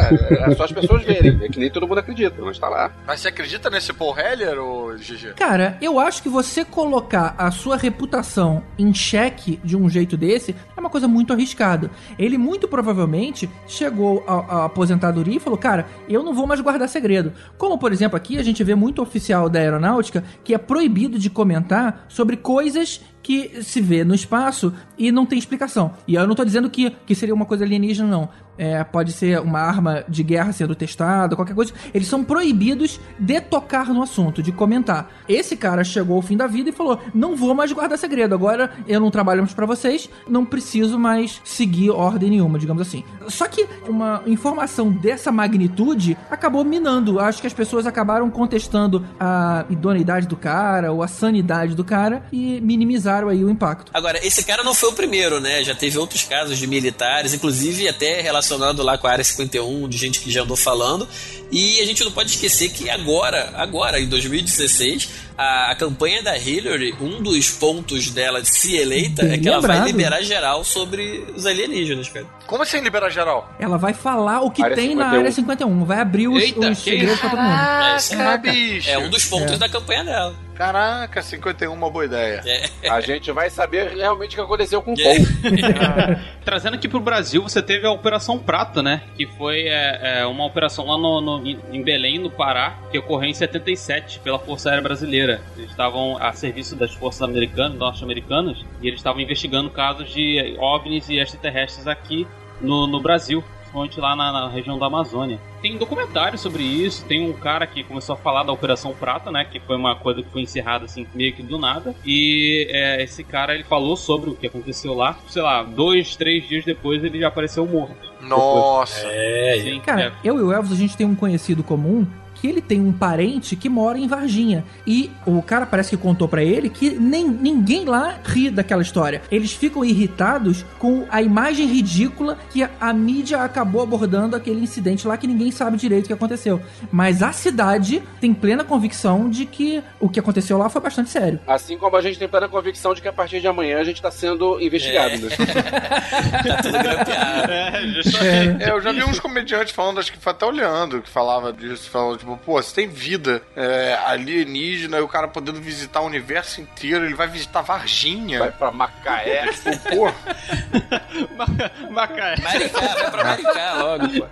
É só as pessoas verem. É que nem todo mundo acredita, mas tá lá. Mas você acredita nesse Paul Heller, ou GG? Cara, eu acho que você colocar a sua reputação em xeque de um jeito desse é uma coisa muito arriscada. Ele muito provavelmente chegou à à aposentadoria e falou: Cara, eu não vou mais guardar segredo. Como, por exemplo, aqui a gente vê muito oficial da aeronáutica que é proibido de comentar sobre coisas que se vê no espaço e não tem explicação. E eu não tô dizendo que, que seria uma coisa alienígena, não. É, pode ser uma arma de guerra sendo testada, qualquer coisa. Eles são proibidos de tocar no assunto, de comentar. Esse cara chegou ao fim da vida e falou: Não vou mais guardar segredo. Agora eu não trabalho mais pra vocês, não preciso mais seguir ordem nenhuma, digamos assim. Só que uma informação dessa magnitude acabou minando. Acho que as pessoas acabaram contestando a idoneidade do cara ou a sanidade do cara e minimizaram aí o impacto. Agora, esse cara não foi o primeiro, né? Já teve outros casos de militares, inclusive até relacionado lá com a Área 51, de gente que já andou falando. E a gente não pode esquecer que agora, agora, em 2016, a, a campanha da Hillary, um dos pontos dela de se eleita Bem é que ela vai lembrado. liberar geral sobre os alienígenas, cara. Como assim liberar geral? Ela vai falar o que Área tem na 51. área 51, vai abrir os, Eita, os segredos pra todo mundo. É, Caraca, é- bicho. É um dos pontos É. da campanha dela. Caraca, 51 uma boa ideia. É. A gente vai saber realmente o que aconteceu com o É. Paul. Trazendo aqui pro Brasil, você teve a Operação Prata, né? Que foi é, é, uma operação lá no, no- em Belém, no Pará, que ocorreu em 77 pela Força Aérea Brasileira. Eles estavam a serviço das forças americanas, norte-americanas, e eles estavam investigando casos de OVNIs e extraterrestres aqui no, no Brasil. Principalmente lá na, na região da Amazônia. Tem documentário sobre isso, tem um cara que começou a falar da Operação Prata, né? Que foi uma coisa que foi encerrada assim, meio que do nada. E é, esse cara ele falou sobre o que aconteceu lá. Sei lá, dois, três dias depois ele já apareceu morto. Nossa. É, Sim, Cara, é. eu e o Elvis, a gente tem um conhecido comum que ele tem um parente que mora em Varginha. E o cara parece que contou pra ele que nem, ninguém lá ri daquela história. Eles ficam irritados com a imagem ridícula que a, a mídia acabou abordando aquele incidente lá que ninguém sabe direito o que aconteceu. Mas a cidade tem plena convicção de que o que aconteceu lá foi bastante sério. Assim como a gente tem plena convicção de que a partir de amanhã a gente tá sendo investigado. É. Né? tá tudo grampeado. É. É, eu já vi uns comediantes falando, acho que foi até olhando, que falava disso, falando, tipo, pô, se tem vida é, alienígena e o cara podendo visitar o universo inteiro, ele vai visitar Varginha. Vai pra Macaé. Tipo, pô, Macaé. Maricá, vai pra Maricá logo, pô.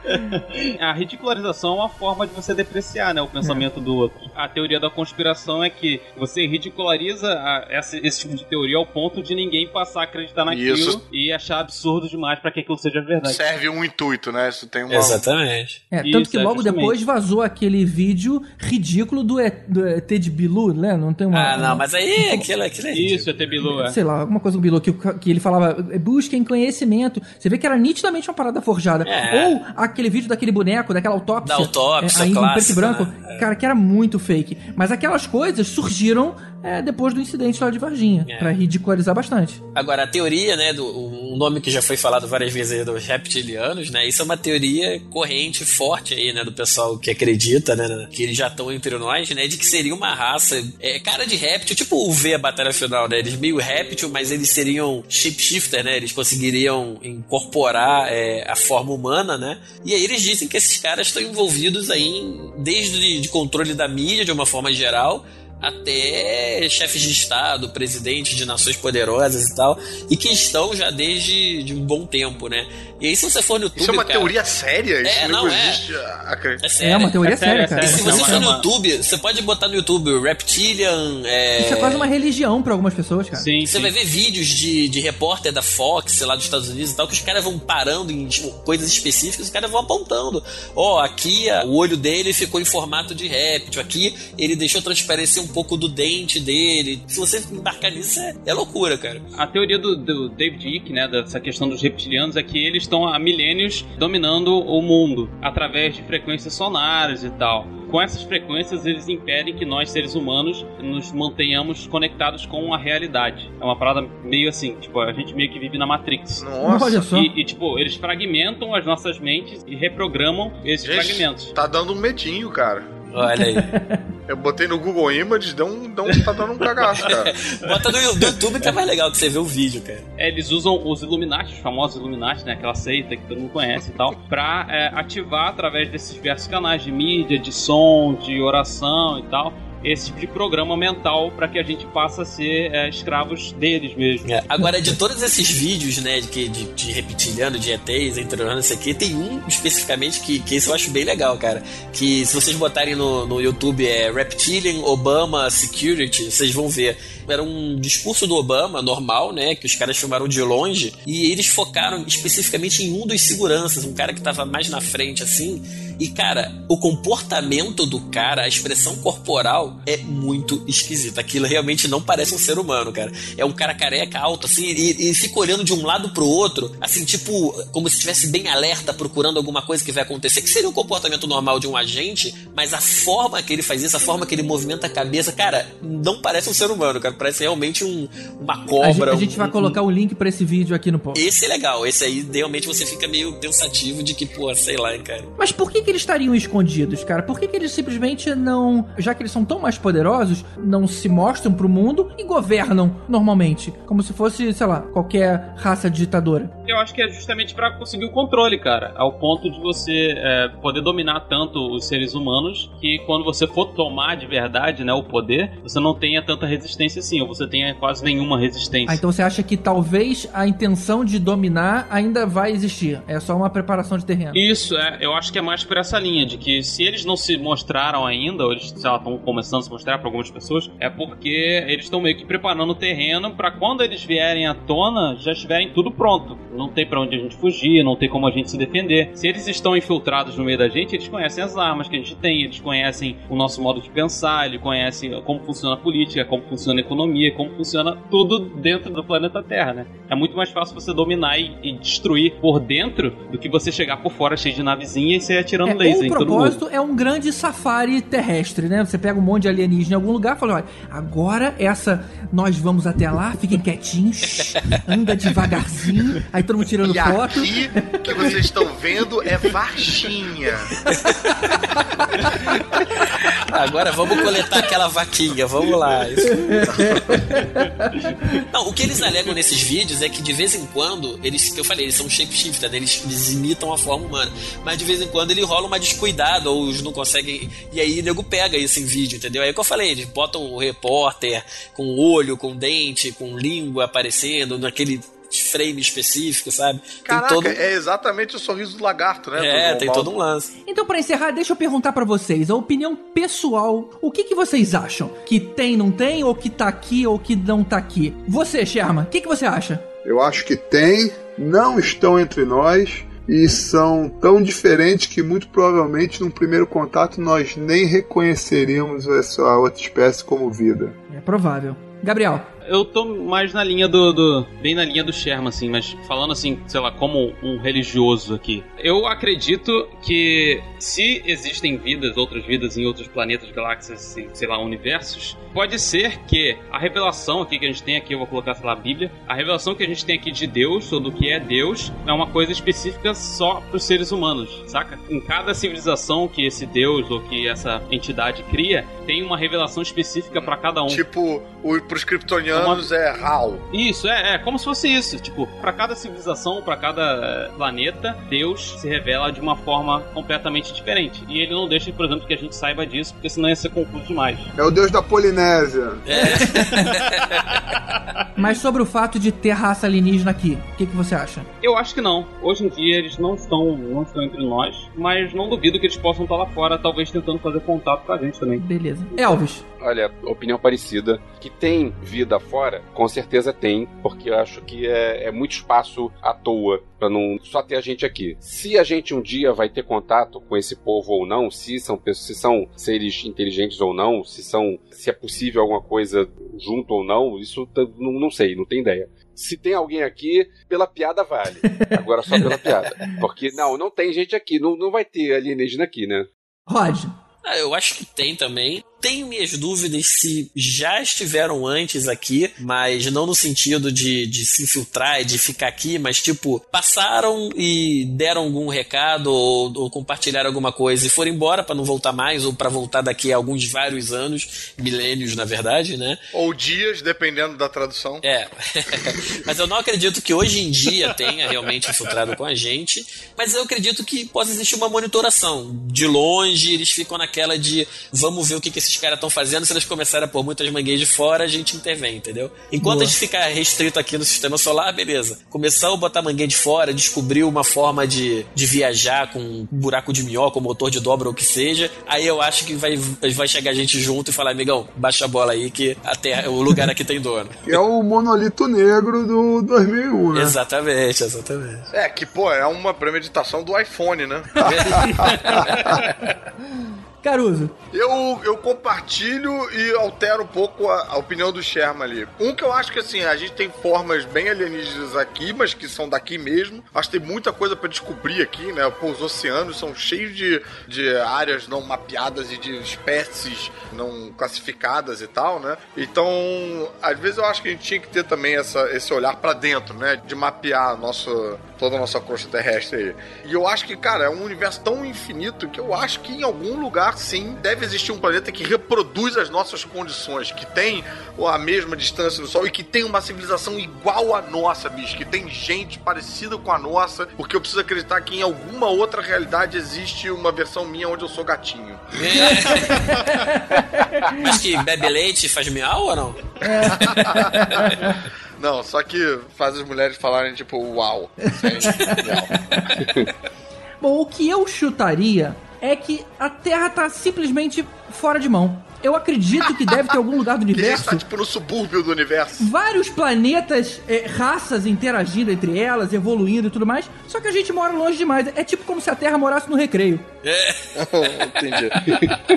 A ridicularização é uma forma de você depreciar né, o pensamento do outro. A teoria da conspiração é que você ridiculariza a- essa- esse tipo de teoria ao ponto de ninguém passar a acreditar naquilo Isso. e achar absurdo demais pra que aquilo seja verdade. serve um intuito, né? Isso tem uma. Exatamente. É, Isso, tanto que é, logo justamente. depois vazou aquele vídeo ridículo do, E- do ET de Bilu, né? Não tem uma. Ah, não, mas aí aquilo, aquilo é Isso, ET Bilu, é. Sei lá, alguma coisa com o Bilu, que, que ele falava, busquem conhecimento. Você vê que era nitidamente uma parada forjada. É. Ou aquele vídeo daquele boneco, daquela autópsia. Da autópsia é, ainda em preto e clássica, branco. né? É. Cara, que era muito fake. Mas aquelas coisas surgiram é, depois do incidente lá de Varginha, É. pra ridicularizar bastante. Agora, a teoria, né, do um nome que já foi falado várias vezes aí dos reptilianos, né, isso é uma teoria corrente, forte aí, né, do pessoal que acredita, né, que eles já estão entre nós, né, de que seria uma raça, é, cara de réptil, tipo o V a batalha final, né, eles meio réptil, mas eles seriam shapeshifter, né, eles conseguiriam incorporar é, a forma humana, né, e aí eles dizem que esses caras estão envolvidos aí em, desde de controle da mídia, de uma forma geral, até chefes de Estado, presidentes de nações poderosas e tal, e que estão já desde de um bom tempo, né? E aí, se você for no YouTube. Isso é uma cara, teoria séria? É, Isso não, é. existe. acredito. É, sério. É uma teoria É séria, é cara. E sério. se você Não, for no é uma- YouTube, você pode botar no YouTube Reptilian. É... Isso é quase uma religião pra algumas pessoas, cara. Sim, Você sim. vai ver vídeos de, de repórter da Fox lá dos Estados Unidos e tal, que os caras vão parando em tipo, coisas específicas, os caras vão apontando. Ó, aqui a- o olho dele ficou em formato de réptil, aqui ele deixou transparecer um pouco do dente dele. Se você embarcar nisso, é, é loucura, cara. A teoria do, do David Icke, né, dessa questão dos reptilianos, é que eles estão há milênios dominando o mundo através de frequências sonares e tal. Com essas frequências, eles impedem que nós, seres humanos, nos mantenhamos conectados com a realidade. É uma parada meio assim, tipo, a gente meio que vive na Matrix. Nossa. Olha só. E, e, tipo, eles fragmentam as nossas mentes e reprogramam esses Gente, fragmentos. tá dando um medinho, cara. Olha aí. Eu botei no Google Images, deu um, deu um, tá dando um cagaço, cara. Bota no YouTube que é mais legal que você vê o vídeo, cara. É, eles usam os Illuminati, os famosos Illuminati, né? Aquela seita que todo mundo conhece e tal, pra é, ativar através desses diversos canais de mídia, de som, de oração e tal, esse tipo de programa mental pra que a gente passe a ser é, escravos deles mesmo. É, Agora, de todos esses vídeos, né, de, de, de reptiliano, de ETs, entre não sei o que, tem um especificamente que, que esse eu acho bem legal, cara. Que se vocês botarem no, no YouTube é Reptilian Obama Security, vocês vão ver. Era um discurso do Obama, normal, né, que os caras filmaram de longe, e eles focaram especificamente em um dos seguranças, um cara que tava mais na frente, assim. E, cara, o comportamento do cara, a expressão corporal é muito esquisita. Aquilo realmente não parece um ser humano, cara. É um cara careca, alto, assim, e, e fica olhando de um lado pro outro, assim, tipo, como se estivesse bem alerta, procurando alguma coisa que vai acontecer, que seria o comportamento normal de um agente, mas a forma que ele faz isso, a forma que ele movimenta a cabeça, cara, não parece um ser humano, cara. Parece realmente um, uma A gente, cobra. a gente vai um- colocar o link pra esse vídeo aqui no post. Esse é legal, esse aí realmente você fica meio pensativo de que, pô, sei lá, hein, cara. Mas por que, que eles estariam escondidos, cara? Por que, que eles simplesmente não. Já que eles são tão mais poderosos, não se mostram pro mundo e governam normalmente? Como se fosse, sei lá, qualquer raça ditadora. Eu acho que é justamente pra conseguir o controle, cara, ao ponto de você é, poder dominar tanto os seres humanos que quando você for tomar de verdade, né, o poder, você não tenha tanta resistência assim, ou você tenha quase nenhuma resistência. Ah, então você acha que talvez a intenção de dominar ainda vai existir? É só uma preparação de terreno. Isso, é, eu acho que é mais por essa linha, de que se eles não se mostraram ainda, ou eles, estão começando a se mostrar para algumas pessoas, é porque eles estão meio que preparando o terreno para quando eles vierem à tona, já estiverem tudo pronto. Não tem para onde a gente fugir, não tem como a gente se defender. Se eles estão infiltrados no meio da gente, eles conhecem as armas que a gente tem, eles conhecem o nosso modo de pensar, eles conhecem como funciona a política, como funciona a economia, como funciona tudo dentro do planeta Terra, né? É muito mais fácil você dominar e, e destruir por dentro do que você chegar por fora cheio de navezinha e sair atirando É, laser o em todo mundo. propósito é um grande safari terrestre, né? Você pega um monte de alienígena em algum lugar e fala: olha, agora essa. Nós vamos até lá, fiquem quietinhos, anda devagarzinho, aí todo mundo tirando E foto. aqui que vocês estão vendo é Varginha. Agora vamos coletar aquela vaquinha, vamos lá. Isso. Não, o que eles alegam nesses vídeos é que de vez em quando, eles, que eu falei, eles são shapeshifter, né? eles, eles imitam a forma humana. Mas de vez em quando ele rola uma descuidada, ou eles não conseguem. E aí o nego pega isso em vídeo, entendeu? Aí é o que eu falei, eles botam o repórter com olho, com dente, com língua aparecendo naquele frame específico, sabe? Caraca, tem todo, é exatamente o sorriso do lagarto, né? é, do tem todo um lance. Então, pra encerrar, deixa eu perguntar pra vocês, a opinião pessoal, o que, que vocês acham? Que tem, não tem, ou que tá aqui, ou que não tá aqui? Você, Sherman, o que, que você acha? Eu acho que tem, não estão entre nós e são tão diferentes que muito provavelmente num primeiro contato nós nem reconheceríamos essa outra espécie como vida. É provável. Gabriel, Eu tô mais na linha do, do- Bem na linha do Sherman, assim, mas falando assim, sei lá, como um religioso aqui. Eu acredito que se existem vidas, outras vidas em outros planetas, galáxias, sei lá, universos, pode ser que a revelação aqui que a gente tem aqui, eu vou colocar, sei lá, a Bíblia, a revelação que a gente tem aqui de Deus, ou do que é Deus, é uma coisa específica só pros seres humanos, saca? Em cada civilização que esse Deus ou que essa entidade cria, tem uma revelação específica pra cada um. Tipo, o, pros kryptonianos anos é HAL. Isso, é, é como se fosse isso. Tipo, pra cada civilização, pra cada eh, planeta, Deus se revela de uma forma completamente diferente. E ele não deixa, por exemplo, que a gente saiba disso, porque senão ia ser confuso demais. É o deus da Polinésia. Mas sobre o fato de ter raça alienígena aqui, o que, que você acha? Eu acho que não. Hoje em dia eles não estão, não estão entre nós, mas não duvido que eles possam estar lá fora, talvez tentando fazer contato com a gente também. Beleza. Elvis. Olha, opinião parecida. Que tem vida fora, com certeza tem, porque eu acho que é, é muito espaço à toa para não só ter a gente aqui. Se a gente um dia vai ter contato com esse povo ou não, se são pessoas, se são seres inteligentes ou não, se são, se é possível alguma coisa junto ou não, isso não, não sei, não tenho ideia. Se tem alguém aqui, pela piada vale. Agora só pela piada. Porque não, não tem gente aqui, não, não vai ter alienígena aqui, né? Rod. Ah, eu acho que tem também. Tenho minhas dúvidas se já estiveram antes aqui, mas não no sentido de, de se infiltrar e de ficar aqui, mas tipo, passaram e deram algum recado ou, ou compartilharam alguma coisa e foram embora pra não voltar mais ou pra voltar daqui a alguns vários anos, milênios na verdade, né? Ou dias, dependendo da tradução. É. mas eu não acredito que hoje em dia tenha realmente infiltrado com a gente. Mas eu acredito que possa existir uma monitoração. De longe, eles ficam naquela de vamos ver o que, que esses caras estão fazendo. Se eles começarem a pôr muitas mangueiras de fora, a gente intervém, entendeu? Enquanto Boa. a gente ficar restrito aqui no sistema solar, beleza. Começar a botar mangueira de fora, descobrir uma forma de, de viajar com um buraco de minhoca, ou motor de dobra ou o que seja, aí eu acho que vai, vai chegar gente junto e falar, amigão, baixa a bola aí que a terra, o lugar aqui tem dono. É o monolito negro do 2001, né? Exatamente, exatamente. É, que, pô, é uma premeditação do iPhone, né? Caruso. Eu, eu compartilho e altero um pouco a, a opinião do Sherman ali. Um que eu acho que assim, a gente tem formas bem alienígenas aqui, mas que são daqui mesmo. Acho que tem muita coisa pra descobrir aqui, né? Pô, os oceanos são cheios de, de áreas não mapeadas e de espécies não classificadas e tal, né? Então, às vezes eu acho que a gente tinha que ter também essa, esse olhar pra dentro, né? De mapear nosso, toda a nossa crosta terrestre aí. E eu acho que, cara, é um universo tão infinito que eu acho que em algum lugar, sim, deve existir um planeta que reproduz as nossas condições, que tem a mesma distância do Sol e que tem uma civilização igual à nossa, bicho, que tem gente parecida com a nossa, porque eu preciso acreditar que em alguma outra realidade existe uma versão minha onde eu sou gatinho. Mas que bebe leite e faz miau ou não? Não, só que faz as mulheres falarem tipo, uau. Bom, o que eu chutaria é que a Terra tá simplesmente fora de mão. Eu acredito que deve ter algum lugar do universo. tá tipo no subúrbio do universo. Vários planetas, é, raças interagindo entre elas, evoluindo e tudo mais. Só que a gente mora longe demais. É tipo como se a Terra morasse no recreio. Entendi.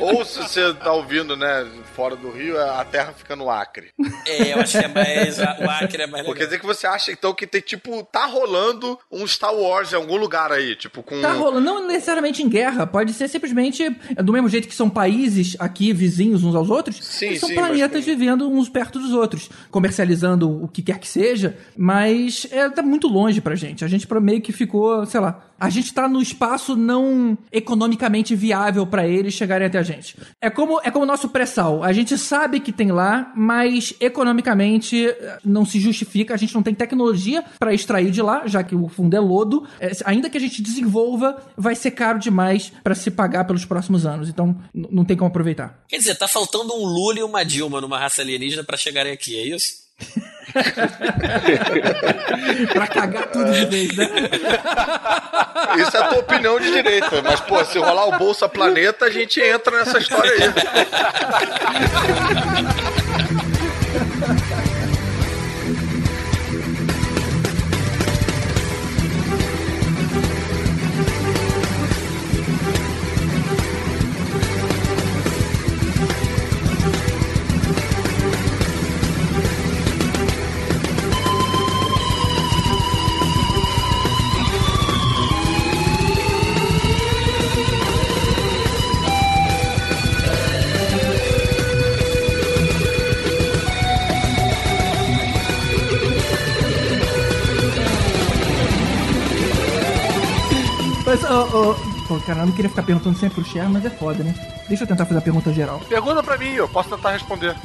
Ou se você tá ouvindo, né, fora do Rio, a Terra fica no Acre. É, eu acho que é mais. O Acre é mais Pô, legal. quer dizer que você acha então que tem tipo, tá rolando um Star Wars em algum lugar aí, tipo com. Tá rolando, não necessariamente em guerra, pode ser simplesmente é, do mesmo jeito que são países aqui vizinhos uns aos outros, Sim, são sim, planetas mas vivendo uns perto dos outros, comercializando o que quer que seja, mas é, tá muito longe pra gente. A gente meio que ficou, sei lá, a gente tá no espaço não economicamente viável pra eles chegarem até a gente. É como é como o nosso pré-sal. A gente sabe que tem lá, mas economicamente eh, não se justifica. A gente não tem tecnologia pra extrair de lá, já que o fundo é lodo. É, ainda que a gente desenvolva, vai ser caro demais pra se pagar pelos próximos anos. Então não tem como aproveitar. Quer dizer, tá faltando um Lula e uma Dilma numa raça alienígena pra chegarem aqui, é isso? pra cagar tudo de vez, né? Isso é a tua opinião de direita. Mas, pô, se rolar o Bolsa Planeta, a gente entra nessa história aí. queria ficar perguntando sempre pro Cher, mas é foda, né? Deixa eu tentar fazer a pergunta geral. Pergunta pra mim, eu posso tentar responder.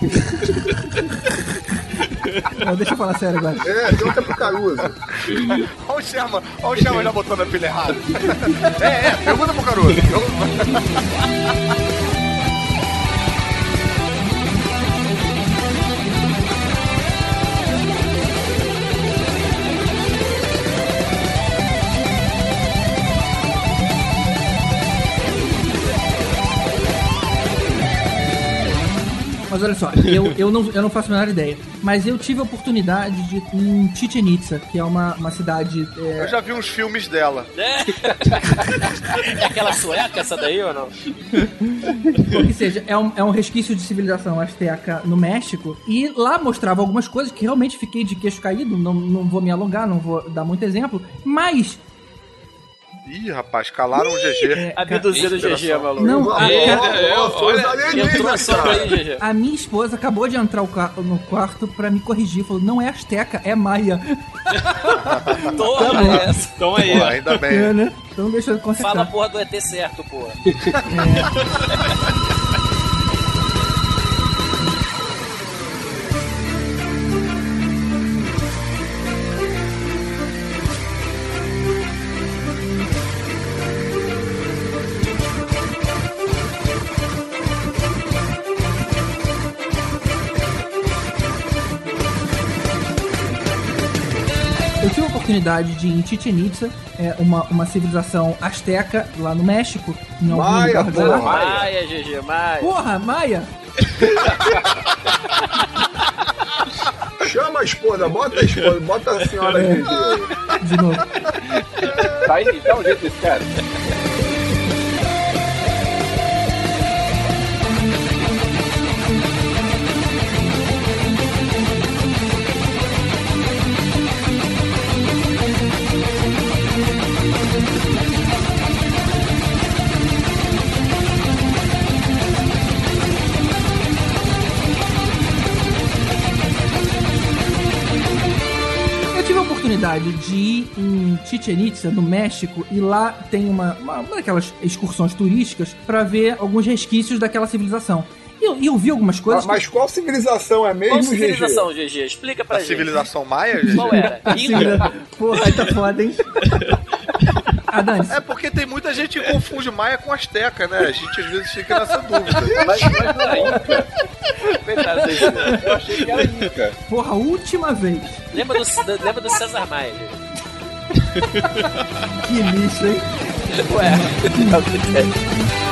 Não, deixa eu falar sério agora. É, pergunta pro Caruso. Olha o Sherman, olha o Sherman já botando a pilha errada. É, é, pergunta pro Caruso. Mas olha só, eu, eu, não, eu não faço a menor ideia. Mas eu tive a oportunidade de ir em Chichen Itza, que é uma, uma cidade. é, Eu já vi uns filmes dela. É. é aquela sueca essa daí ou não? Ou que seja, é um, é um resquício de civilização azteca no México. E lá mostrava algumas coisas que realmente fiquei de queixo caído. Não, não vou me alongar, não vou dar muito exemplo. Mas. Ih, rapaz, calaram o GG. Abduzido o GG, maluco. Não, a, É, ca- é, a minha esposa acabou de entrar no quarto pra me corrigir. Falou: não é azteca, é maia. Toma essa. Então aí, Pô, ó. ainda É, bem. né? Então deixa eu Fala a consertar. porra do ET certo, porra. Eu oportunidade de ir em Chichen Itza, é uma, uma civilização azteca lá no México. Em algum Maia, lugar porra. Maia, GG, Maia. Porra, Maia! Chama a esposa, bota a esposa, bota a senhora GG. De novo. Tá aí, dá um jeito desse cara. Oportunidade de ir em Chichen Itza, no México, e lá tem uma, uma, uma daquelas excursões turísticas pra ver alguns resquícios daquela civilização. E eu, eu vi algumas coisas. Mas qual civilização é mesmo, Qual GG? civilização, GG? Explica pra A gente. civilização maia, GG? Qual era? Porra, aí tá foda, hein? Ah, Dani, É porque tem muita gente que confunde maia com asteca, né? A gente às vezes fica nessa dúvida. Mas, mas não é Inca. Eu achei que era Inca. porra, a última vez. Lembra do, lembra do César Maia? Que lixo, hein? Ué.